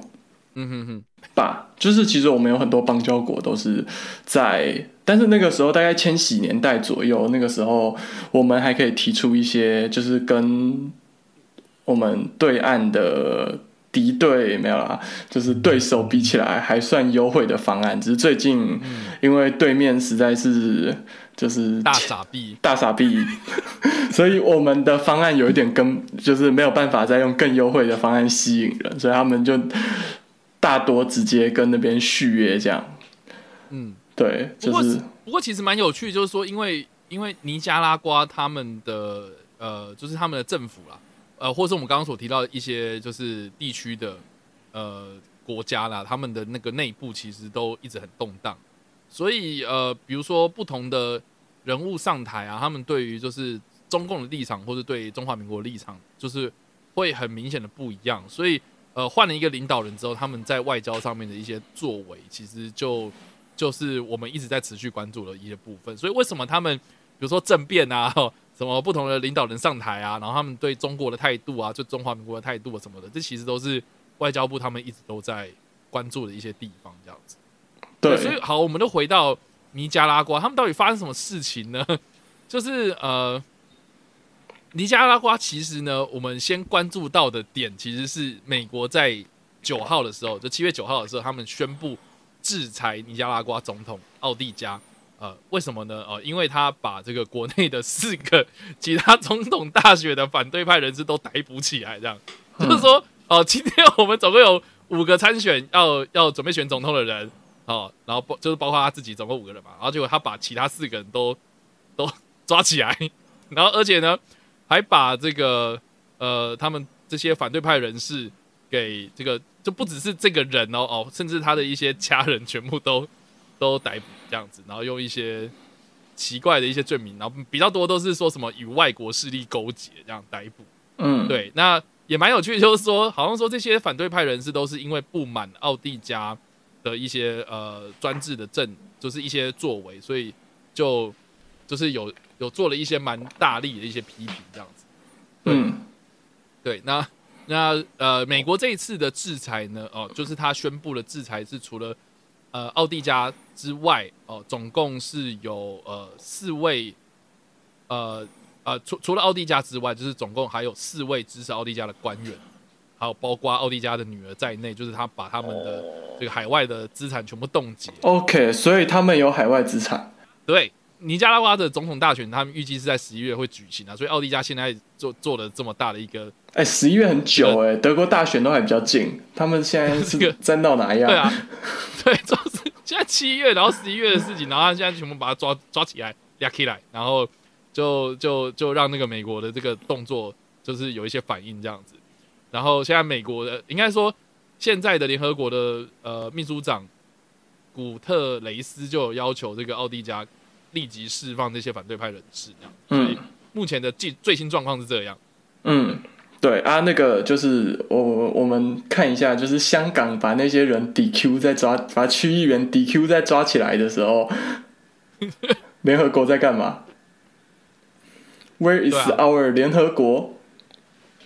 嗯哼哼，吧，就是其实我们有很多邦交国都是在，但是那个时候大概千禧年代左右，那个时候我们还可以提出一些，就是跟我们对岸的敌对没有啦，就是对手比起来还算优惠的方案，只是最近因为对面实在是就是大傻逼。大傻逼，所以我们的方案有一点跟就是没有办法再用更优惠的方案吸引人，所以他们就大多直接跟那边续约这样。嗯，对，不过就是不过其实蛮有趣，就是说，因为因为尼加拉瓜他们的呃，就是他们的政府啦，呃，或是我们刚刚所提到的一些就是地区的呃国家啦，他们的那个内部其实都一直很动荡，所以呃，比如说不同的人物上台啊，他们对于就是中共的立场，或者对中华民国的立场，就是会很明显的不一样，所以呃，换了一个领导人之后，他们在外交上面的一些作为，其实就就是我们一直在持续关注的一些部分。所以为什么他们比如说政变啊，什么不同的领导人上台啊，然后他们对中国的态度啊，对中华民国的态度啊什么的，这其实都是外交部他们一直都在关注的一些地方，这样子。对，所以好，我们都回到尼加拉瓜，他们到底发生什么事情呢？就是呃，尼加拉瓜其实呢，我们先关注到的点其实是美国在九号的时候，就七月九号的时候，他们宣布制裁尼加拉瓜总统奥蒂加。呃，为什么呢？呃，因为他把这个国内的四个 其他总统大选的反对派人士都逮捕起来，这样。就是说，哦，今天我们总共有五个参选要要准备选总统的人，哦，然后包就是包括他自己，总共五个人嘛，然后结果他把其他四个人都都抓起来，然后而且呢，还把这个呃他们这些反对派人士给这个就不只是这个人哦哦，甚至他的一些家人全部都 都逮捕这样子，然后用一些奇怪的一些罪名，然后比较多都是说什么与外国势力勾结这样逮捕。嗯，对，那也蛮有趣，就是说，好像说这些反对派人士都是因为不满奥地加的一些呃专制的政，就是一些作为，所以就就是有有做了一些蛮大力的一些批评这样子。嗯对，那那呃，美国这一次的制裁呢，哦，就是他宣布的制裁是除了呃奥迪加之外，哦，总共是有呃四位，呃呃，除除了奥迪加之外，就是总共还有四位支持奥迪加的官员，还有包括奥迪加的女儿在内，就是他把他们的这个海外的资产全部冻结。，OK，所以他们有海外资产。对，尼加拉瓜的总统大选，他们预计是在十一月会举行啊，所以奥地加现在做做了这么大的一个哎，十一月很久哎，德国大选都还比较近，他们现在这个是争到哪样？对啊，对，就是现在七月，然后十一月的事情，然后他现在全部把它抓抓起来，压起来，然后就就就让那个美国的这个动作就是有一些反应这样子。然后现在美国的应该说现在的联合国的呃秘书长古特雷斯就有要求这个奥地加立即释放这些反对派人士，这样。所以嗯目前的最最新状况是这样。嗯，对啊，那个就是我我们看一下，就是香港把那些人 DQ 在抓，把区议员 DQ 在抓起来的时候，联合国在干嘛？Where is 啊 our 联合国？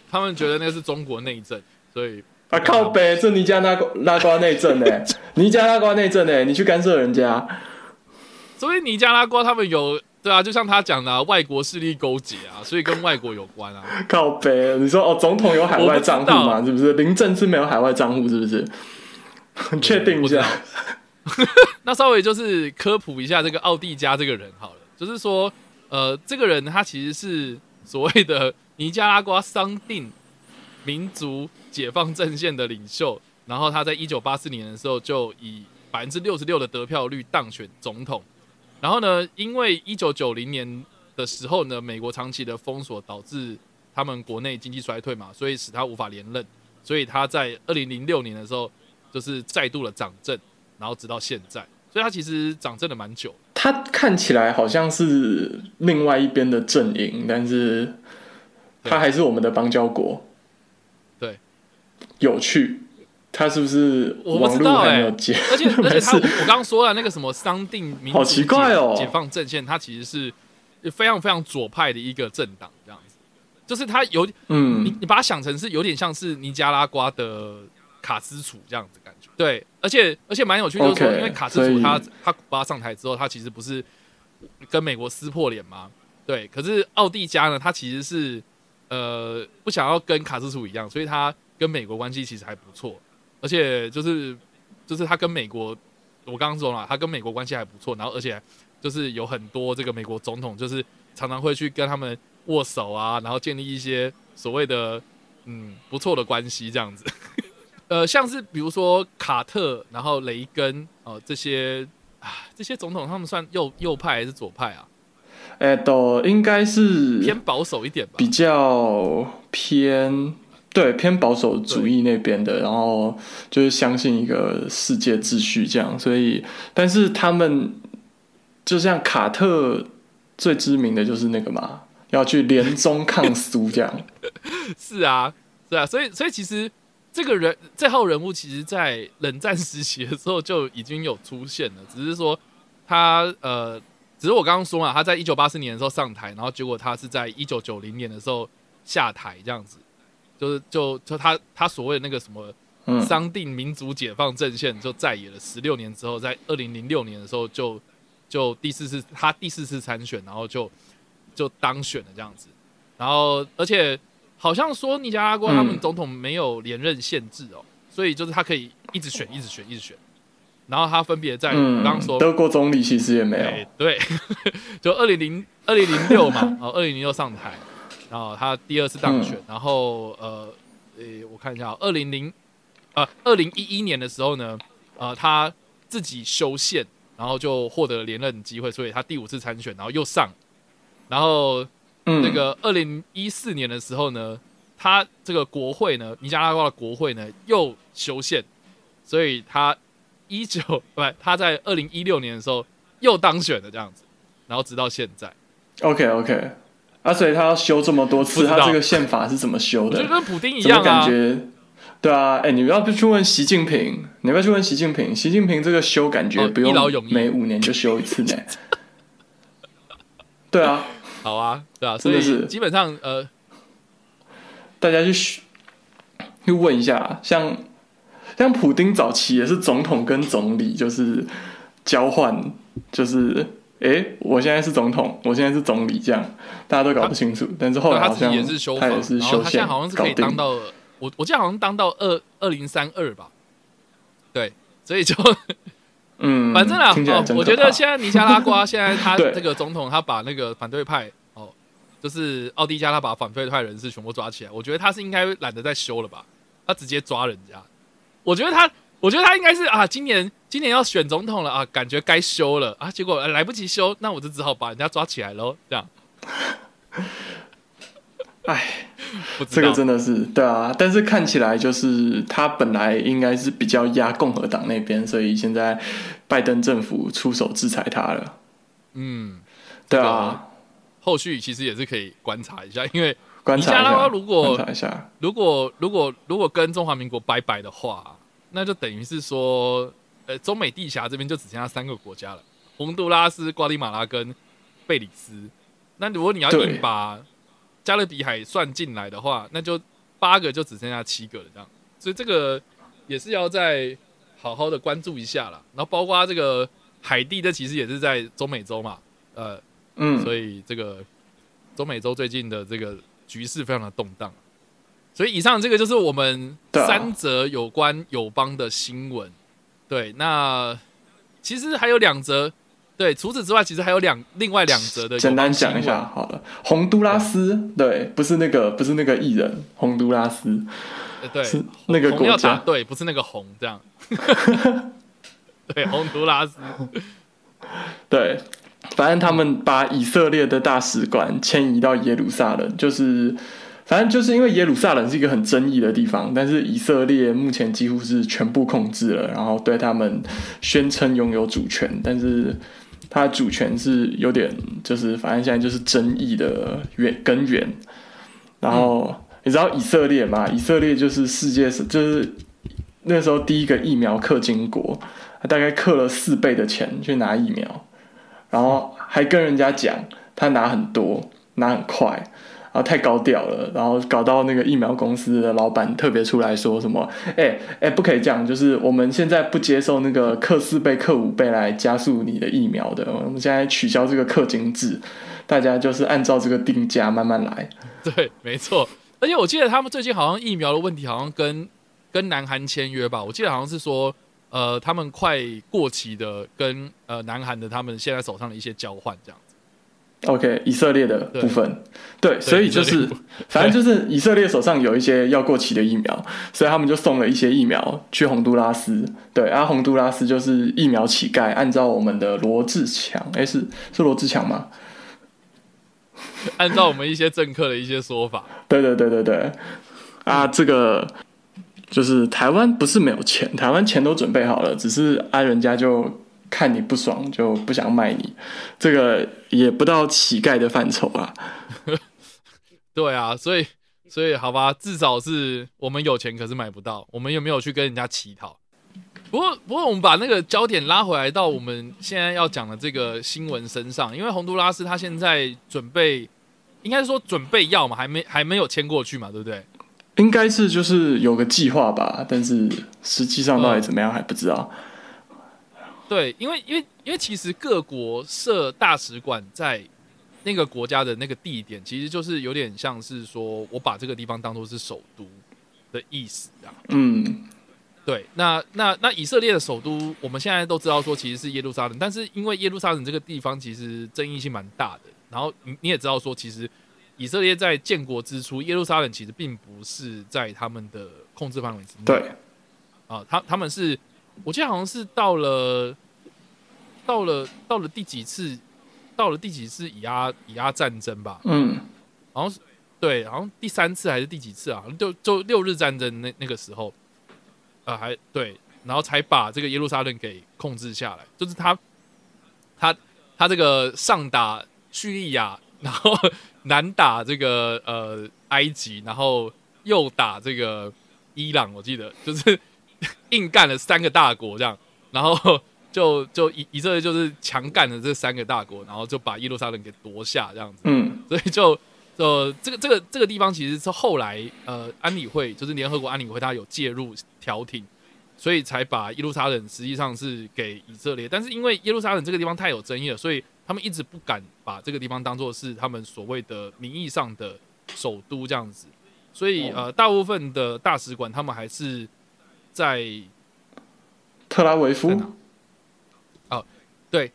他们觉得那个是中国内政，所以啊靠北，这尼加拉瓜拉瓜内政哎、尼加拉瓜内政哎、你去干涉人家，所以尼加拉瓜他们有对啊，就像他讲的、啊，外国势力勾结啊，所以跟外国有关啊。靠北，你说哦，总统有海外账户我吗？是不是？林政是没有海外账户，是不是？确定一不下。那稍微就是科普一下这个奥蒂加这个人好了，就是说，呃，这个人他其实是所谓的尼加拉瓜商定民族解放阵线的领袖，然后他在一九八四年的时候就以百分之六十六的得票率当选总统。然后呢，因为一九九零年的时候呢，美国长期的封锁导致他们国内经济衰退嘛，所以使他无法连任。所以他在二零零六年的时候，就是再度的掌政，然后直到现在，所以他其实掌政了蛮久。他看起来好像是另外一边的阵营，但是他还是我们的邦交国。对，有趣。他是不是我不知道哎？而且 而且没事他我刚刚说了那个什么商定民主好奇怪哦解解放阵线，他其实是非常非常左派的一个政党，这样子，就是他有嗯，你你把它想成是有点像是尼加拉瓜的卡斯楚这样子感觉。对，而且而且蛮有趣，就是说因为卡斯楚他他古巴上台之后，他其实不是跟美国撕破脸吗？对，可是奥蒂加呢，他其实是呃不想要跟卡斯楚一样，所以他跟美国关系其实还不错，而且就是就是他跟美国，我刚刚说了，他跟美国关系还不错，然后而且就是有很多这个美国总统就是常常会去跟他们握手啊，然后建立一些所谓的嗯不错的关系这样子。呃，像是比如说卡特，然后雷根哦、这些啊这些总统，他们算右右派还是左派啊？哎，都应该是偏保守一点吧。比较偏对偏保守主义那边的，然后就是相信一个世界秩序这样，所以但是他们就像卡特最知名的就是那个嘛，要去联中抗苏这样。是啊，是啊，所以所以其实这个人这号人物，其实在冷战时期的时候就已经有出现了，只是说他呃，只是我刚刚说嘛，他在一九八四年的时候上台，然后结果他是在一九九零年的时候下台，这样子，就是就就他他所谓的那个什么嗯。商定民族解放阵线就在野了十六年之后，在二零零六年的时候就就第四次他第四次参选，然后就就当选了这样子，然后而且好像说尼加拉瓜他们嗯。总统没有连任限制哦，所以就是他可以一直选，一直选，一直选。然后他分别在嗯刚刚说，德国总理其实也没有，哎对，就二零零二零零六嘛，哦，二零零六上台，然后他第二次当选，然后呃，诶，我看一下，二零零呃二零一一年的时候呢，呃，他自己修宪，然后就获得了连任机会，所以他第五次参选，然后又上，然后嗯，那个二零一四年的时候呢，他这个国会呢，尼加拉瓜的国会呢又修宪，所以他一九 不，他在二零一六年的时候又当选了这样子，然后直到现在，OK OK，啊，所以他要修这么多次，他这个宪法是怎么修的我觉得？跟普丁一怎么样啊，感觉？对啊，哎、你不要去问习近平，你要不要去问习近平？习近平这个修感觉哦不用每五年就修一次呢。对啊，好啊，对啊，所以真的是基本上呃，大家去去问一下，像像普丁早期也是总统跟总理就是交换，就是诶，我现在是总统，我现在是总理，这样大家都搞不清楚。但是后对他自己来好像也是修法，他也是然后他现在好像是可以当到我我记得好像当到二二零三二吧，对，所以就 嗯，反正啊，我觉得现在尼加拉瓜现在他 这个总统，他把那个反对派哦，就是奥迪加，他把反对派人士全部抓起来，我觉得他是应该懒得再修了吧，他直接抓人家。我觉得他，我觉得他应该是啊，今年今年要选总统了啊，感觉该修了啊，结果、呃来不及修，那我就只好把人家抓起来喽，这样。唉，不知道这个真的是对啊，但是看起来就是他本来应该是比较压共和党那边，所以现在拜登政府出手制裁他了。嗯，对啊，后续其实也是可以观察一下，因为观察一下，如果观察一下，如果如果如果跟中华民国拜拜的话，那就等于是说，呃，中美地峡这边就只剩下三个国家了：洪都拉斯、瓜地马拉跟贝里斯。那如果你要硬把加勒比海算进来的话，那就八个就只剩下七个了，这样。所以这个也是要再好好的关注一下啦。然后包括这个海地，这其实也是在中美洲嘛，呃，嗯，所以这个中美洲最近的这个局势非常的动荡。所以以上这个就是我们三则有关友邦的新闻。对，那其实还有两则。对，除此之外，其实还有两另外两则的简单讲一下。好了。洪都拉斯，对，不是那个，不是那个艺人，洪都拉斯，呃对是，那个国家打对，不是那个红这样。对，洪都拉斯。对，反正他们把以色列的大使馆迁移到耶路撒冷，就是反正就是因为耶路撒冷是一个很争议的地方，但是以色列目前几乎是全部控制了，然后对他们宣称拥有主权，但是它的主权是有点就是反正现在就是争议的源根源。然后、你知道以色列吗？以色列就是世界是就是那时候第一个疫苗氪金国，大概氪了四倍的钱去拿疫苗，然后还跟人家讲他拿很多，拿很快，啊太高调了，然后搞到那个疫苗公司的老板特别出来说什么，哎哎，不可以这样，就是我们现在不接受那个克四倍、克五倍来加速你的疫苗的，我们现在取消这个氪金制，大家就是按照这个定价慢慢来。对，没错。而且我记得他们最近好像疫苗的问题，好像跟跟南韩签约吧。我记得好像是说，呃，他们快过期的跟呃南韩的他们现在手上的一些交换这样。OK，以色列的部分，对，所以就是反正就是以色列手上有一些要过期的疫苗，所以他们就送了一些疫苗去洪都拉斯。对，啊，洪都拉斯就是疫苗乞丐，按照我们的罗志强，诶，是是罗志强吗？按照我们一些政客的一些说法，对对对对对，啊，这个就是台湾不是没有钱，台湾钱都准备好了，只是啊人家就看你不爽就不想卖你，这个也不到乞丐的范畴啊。对啊，所以所以好吧，至少是我们有钱，可是买不到，我们有没有去跟人家乞讨？不过，不过我们把那个焦点拉回来到我们现在要讲的这个新闻身上，因为洪都拉斯他现在准备，应该说准备要嘛，还没还没有签过去嘛，对不对？应该是就是有个计划吧，但是实际上到底怎么样还不知道。对，因为因为因为其实各国设大使馆在那个国家的那个地点，其实就是有点像是说我把这个地方当做是首都的意思，啊。嗯，对，那那那以色列的首都，我们现在都知道说其实是耶路撒冷，但是因为耶路撒冷这个地方其实争议性蛮大的，然后你你也知道说，其实以色列在建国之初，耶路撒冷其实并不是在他们的控制范围之内。对，啊，他他们是，我记得好像是到了到了到了第几次，到了第几次以阿以阿战争吧，嗯，好像是对，好像第三次还是第几次啊？就就六日战争那那个时候，呃，还对，然后才把这个耶路撒冷给控制下来。就是他他他这个上打叙利亚，然后 南打这个呃埃及，然后又打这个伊朗，我记得就是 硬干了三个大国这样，然后 就就以以色列就是强干了这三个大国，然后就把耶路撒冷给夺下这样子。嗯，所以就呃，这个这个这个地方其实是后来呃安理会就是联合国安理会它有介入调停，所以才把耶路撒冷实际上是给以色列，但是因为耶路撒冷这个地方太有争议了，所以他们一直不敢把这个地方当做是他们所谓的名义上的首都这样子，所以呃大部分的大使馆他们还是在特拉维夫？哦对，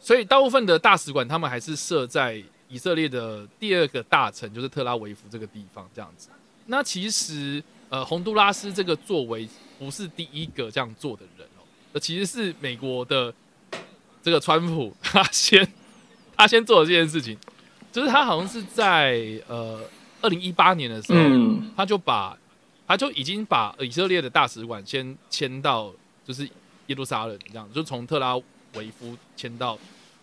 所以大部分的大使馆他们还是设在以色列的第二个大城，就是特拉维夫这个地方这样子。那其实呃，洪都拉斯这个作为不是第一个这样做的人哦，呃，其实是美国的这个川普他先他先做了这件事情，就是他好像是在呃二零一八年的时候，嗯。他就把他就已经把以色列的大使馆先迁到就是耶路撒冷这样，就从特拉维夫迁到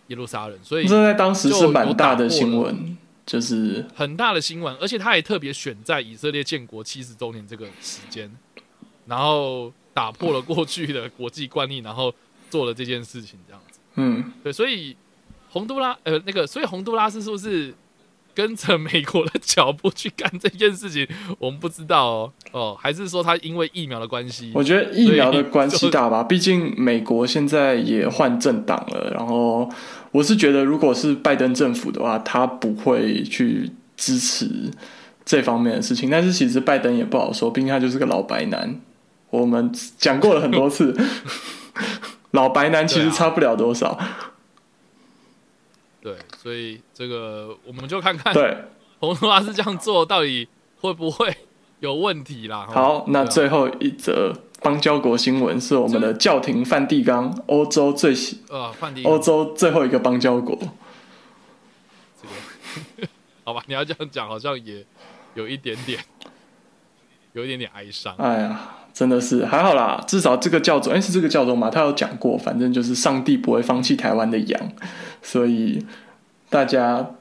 耶路撒冷，所以这在当时是蛮大的新闻，就是很大的新闻，而且他也特别选在以色列建国七十周年这个时间，然后打破了过去的国际惯例，然后做了这件事情，这样子。嗯，对，所以洪都拉呃那个，所以洪都拉斯是不是跟着美国的脚步去干这件事情？我们不知道哦，哦，还是说他因为疫苗的关系？我觉得疫苗的关系大吧，毕竟美国现在也换政党了，然后我是觉得，如果是拜登政府的话，他不会去支持这方面的事情。但是其实拜登也不好说，毕竟他就是个老白男，我们讲过了很多次，老白男其实差不了多少。对，所以这个我们就看看对，洪都拉斯这样做到底会不会有问题啦？哈好，那最后一则邦交国新闻是我们的教廷梵蒂冈，欧洲最喜呃，欧洲最后一个邦交国。这个，好吧，你要这样讲，好像也有一点点，有一点点哀伤。哎呀，真的是还好啦，至少这个教宗，哎、是这个教宗嘛？他有讲过，反正就是上帝不会放弃台湾的羊，所以大家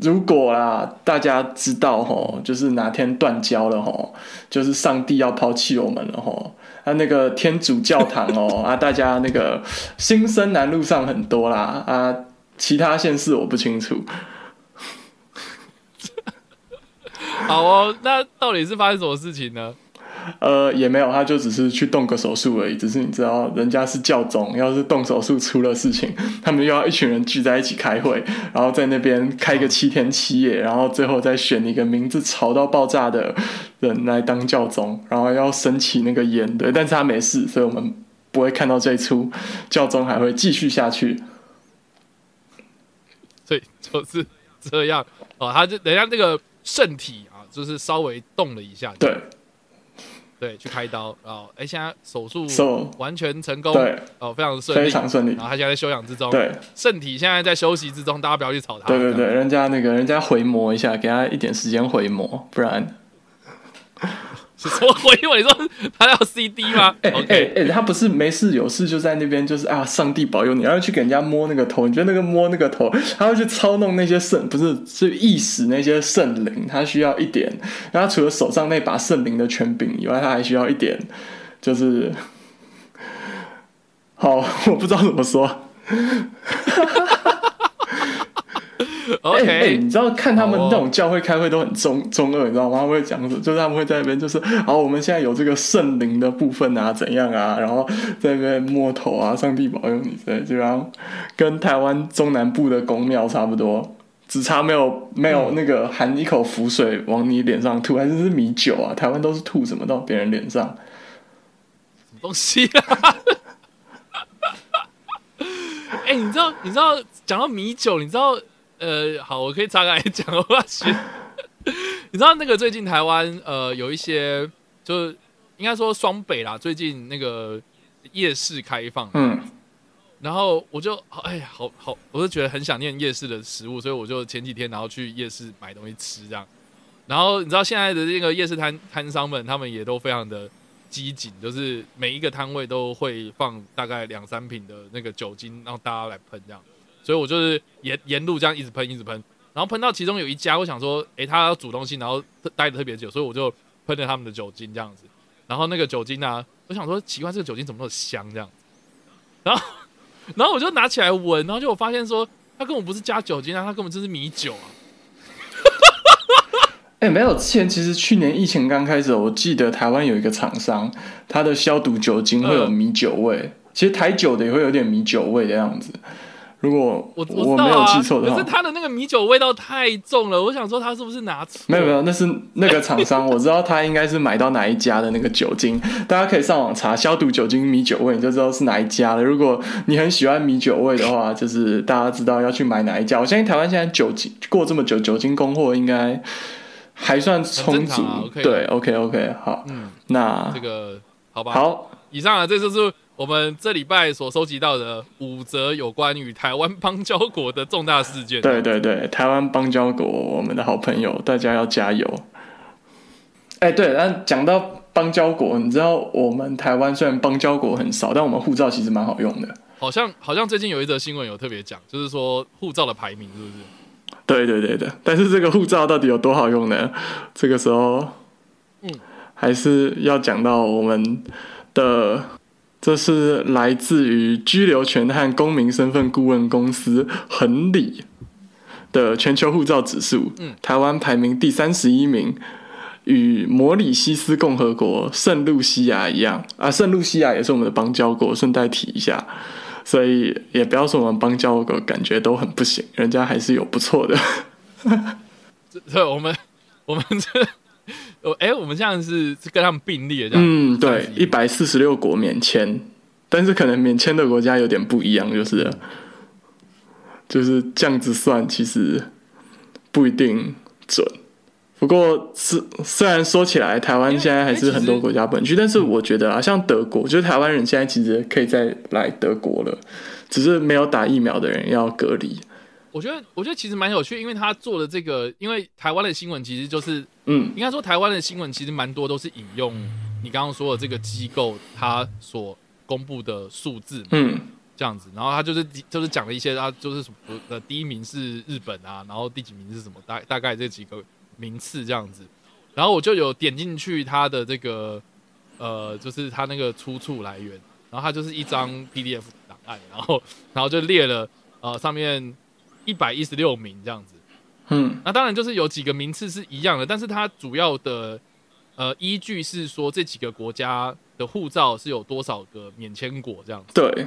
如果啦，大家知道吼，就是哪天断交了吼，就是上帝要抛弃我们了吼。啊，那个天主教堂哦，啊，大家那个新生南路上很多啦，啊，其他县市我不清楚。好哦，那到底是发生什么事情呢？呃，也没有，他就只是去动个手术而已。只是你知道，人家是教宗，要是动手术出了事情，他们又要一群人聚在一起开会，然后在那边开个七天七夜，然后最后再选一个名字吵到爆炸的人来当教宗，然后要升起那个烟对，但是他没事，所以我们不会看到这一出，教宗还会继续下去。所以就是这样哦，他就人家这个圣体啊，就是稍微动了一下，对对，去开刀然后，哎，现在手术完全成功，对，哦，非常顺利，非常顺利然。后他现在在休养之中，对身体现在在休息之中，大家不要去吵他，对对对，人家那个人家回磨一下，给他一点时间回磨，不然 什么回我？你说他要 CD 吗哎哎哎，他不是没事有事就在那边，就是啊，上帝保佑你，然后去给人家摸那个头，你觉得那个摸那个头，他会去操弄那些圣，不是是意识那些圣灵，他需要一点，然后他除了手上那把圣灵的权柄以外，他还需要一点，就是，好，我不知道怎么说。OK，、哎、哎你知道看他们那种教会开会都很中中二，你知道吗？他们会讲什么？就是他们会在那边就是，好，我们现在有这个圣灵的部分啊，怎样啊？然后在那边摸头啊，上帝保佑你，对，就像跟台湾中南部的公庙差不多，只差没有没有那个含一口符水往你脸上吐，还是是米酒啊？台湾都是吐什么到别人脸上？东西啊？哎、你知道你知道讲到米酒，你知道呃，好，我可以岔开来讲，我要学。你知道那个最近台湾呃有一些就是应该说双北啦，最近那个夜市开放，嗯，然后我就哎呀，好好，我就觉得很想念夜市的食物，所以我就前几天然后去夜市买东西吃这样。然后你知道现在的这个夜市摊摊商们，他们也都非常的机警，就是每一个摊位都会放大概两三瓶的那个酒精，让大家来喷这样。所以我就是沿沿路这样一直喷，一直喷，然后喷到其中有一家，我想说，诶，他要煮东西，然后待的特别久，所以我就喷了他们的酒精这样子。然后那个酒精呢、我想说奇怪，这个酒精怎么那么香这样？然后 然后我就拿起来闻，然后就我发现说，它根本不是加酒精啊，它根本就是米酒啊。哎、没有，之前其实去年疫情刚开始，我记得台湾有一个厂商，它的消毒酒精会有米酒味，其实台酒的也会有点米酒味的样子。如果我我没有记错的话可是，它的那个米酒味道太重了，我想说它是不是拿错？没有没有，那是那个厂商，我知道他应该是买到哪一家的那个酒精，大家可以上网查消毒酒精米酒味，你就知道是哪一家了。如果你很喜欢米酒味的话，就是大家知道要去买哪一家。我相信台湾现在酒精过这么久，酒精供货应该还算充足。对，OK OK，好，嗯，那这个好吧。好，以上啊，这就是我们这礼拜所收集到的五则有关于台湾邦交国的重大事件。对对对，台湾邦交国，我们的好朋友，大家要加油。哎，对，那讲到邦交国，你知道我们台湾虽然邦交国很少，但我们护照其实蛮好用的。好像好像最近有一则新闻有特别讲，就是说护照的排名是不是？对对对对，但是这个护照到底有多好用呢？这个时候，嗯，还是要讲到我们的，这是来自于居留权和公民身份顾问公司恒理的全球护照指数，嗯，台湾排名第三十一名。与摩里西斯共和国、圣露西亚一样啊，圣露西亚也是我们的邦交国，顺带提一下。所以也不要说我们邦交国感觉都很不行，人家还是有不错的。这对，我们我们这，哦，哎，我们这样是是跟他们并列这样。嗯，对，一百四十六国免签，但是可能免签的国家有点不一样，就是就是这样子算，其实不一定准。不过是虽然说起来，台湾现在还是很多国家不能去，但是我觉得啊，像德国，就是台湾人现在其实可以再来德国了，只是没有打疫苗的人要隔离。我觉得我觉得其实蛮有趣，因为他做的这个，因为台湾的新闻其实就是嗯，应该说台湾的新闻其实蛮多都是引用你刚刚说的这个机构它所公布的数字嘛。嗯，这样子，然后他就是就是讲了一些，他就是什么呃，第一名是日本啊，然后第几名是什么，大大概这几个名次这样子，然后我就有点进去他的这个呃，就是他那个出处来源，然后他就是一张 PDF 档案，然后然后就列了呃上面一百一十六名这样子，嗯，那当然就是有几个名次是一样的，但是它主要的呃依据是说这几个国家的护照是有多少个免签国这样子。对，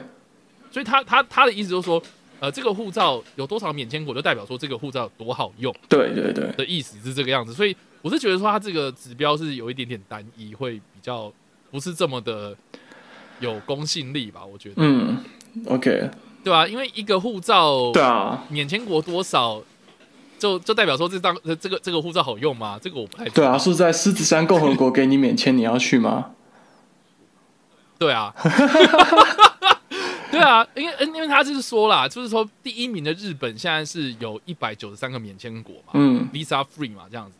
所以他他他的意思就是说，呃，这个护照有多少免签国，就代表说这个护照有多好用对，对，对，的意思是这个样子。所以我是觉得说，它这个指标是有一点点单一，会比较不是这么的有公信力吧？我觉得，嗯，OK，对啊、因为一个护照对啊，免签国多少，就就代表说这张呃这个这个护照好用吗？这个我不太对啊，是在狮子山共和国给你免签，你要去吗？对啊，对啊，因为因为他就是说啦，就是说第一名的日本现在是有一百九十三个免签国嘛，嗯 Visa Free 嘛，这样子。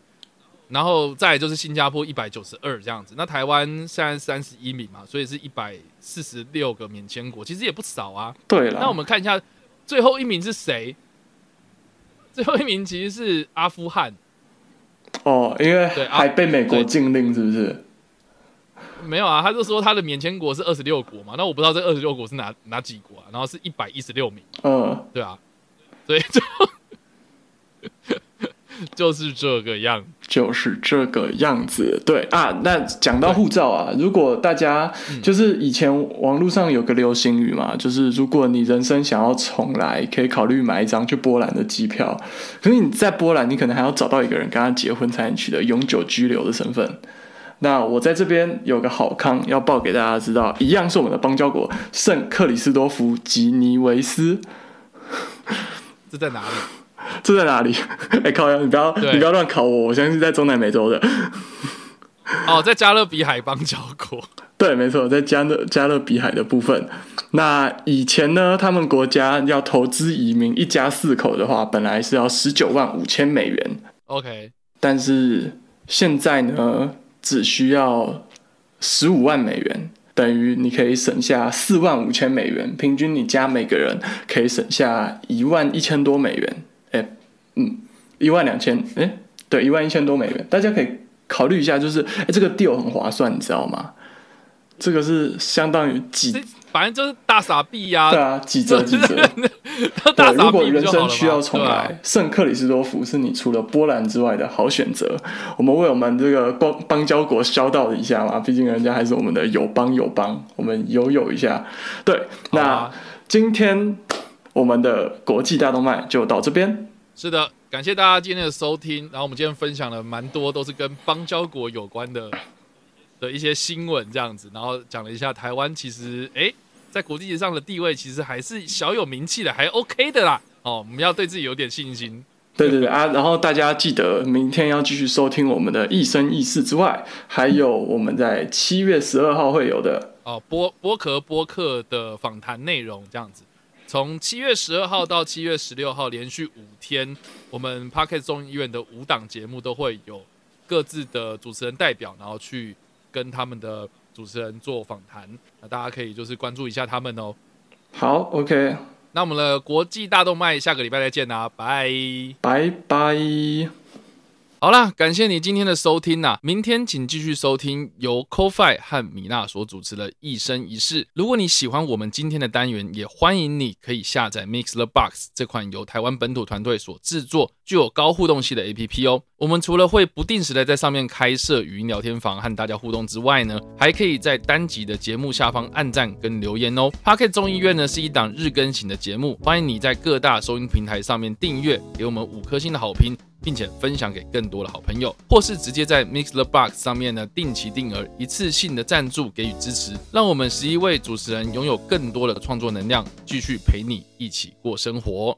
然后再来就是新加坡一百九十二这样子，那台湾现在三十一名嘛，所以是一百四十六个免签国，其实也不少啊。对了，那我们看一下最后一名是谁？最后一名其实是阿富汗，哦，因为对啊还被美国禁令，是不是？没有啊，他就说他的免签国是二十六国嘛，那我不知道这二十六国是哪哪几国啊？然后是一百一十六名。嗯，对啊，所以就就是这个样。就是这个样子。对啊，那讲到护照啊，如果大家嗯就是以前网络上有个流行语嘛，就是如果你人生想要重来，可以考虑买一张去波兰的机票。可是你在波兰，你可能还要找到一个人跟他结婚，才能取得永久居留的身份。那我在这边有个好康要报给大家知道，一样是我们的邦交国圣克里斯多夫吉尼维斯，这在哪里？这在哪里？哎、靠呀！你不要你不要乱考我，我相信是在中南美洲的。哦，在加勒比海邦交国。对，没错，在加勒加勒比海的部分。那以前呢，他们国家要投资移民一家四口的话，本来是要十九万五千美元，OK，但是现在呢，只需要十五万美元，等于你可以省下四万五千美元，平均你家每个人可以省下一万一千多美元。哎，嗯，一万两千，哎，对，一万一千多美元，大家可以考虑一下，就是哎，这个 deal 很划算，你知道吗？这个是相当于几反正就是大傻逼呀、对啊，几折几折。大对，如果人生需要重来，圣克里斯多福是你除了波兰之外的好选择。我们为我们这个邦邦交国消道一下嘛，毕竟人家还是我们的友邦友邦，我们友友一下。对，那啊今天我们的国际大动脉就到这边。是的，感谢大家今天的收听。然后我们今天分享了蛮多都是跟邦交国有关的的一些新闻，这样子，然后讲了一下台湾其实诶在国际上的地位其实还是小有名气的，还 OK 的啦。哦，我们要对自己有点信心。对对对啊，然后大家记得明天要继续收听我们的一生一世之外，还有我们在七月十二号会有的哦，播播客播客的访谈内容这样子。从七月十二号到七月十六号，连续五天，我们 Pocket 众议院的五档节目都会有各自的主持人代表，然后去跟他们的主持人做访谈。那大家可以就是关注一下他们哦。好，OK，那我们的国际大动脉下个礼拜再见啦，拜。拜拜。好啦，感谢你今天的收听呐、明天请继续收听由 CoFi 和米娜所主持的《一生一世》。如果你喜欢我们今天的单元，也欢迎你可以下载 Mix the Box 这款由台湾本土团队所制作、具有高互动性的 APP 哦。我们除了会不定时的在上面开设语音聊天房和大家互动之外呢，还可以在单集的节目下方按赞跟留言哦。Pocket 众议院呢是一档日更型的节目，欢迎你在各大收音平台上面订阅，给我们五颗星的好评。并且分享给更多的好朋友，或是直接在 Mix the Box 上面呢定期定额一次性的赞助给予支持，让我们十一位主持人拥有更多的创作能量，继续陪你一起过生活。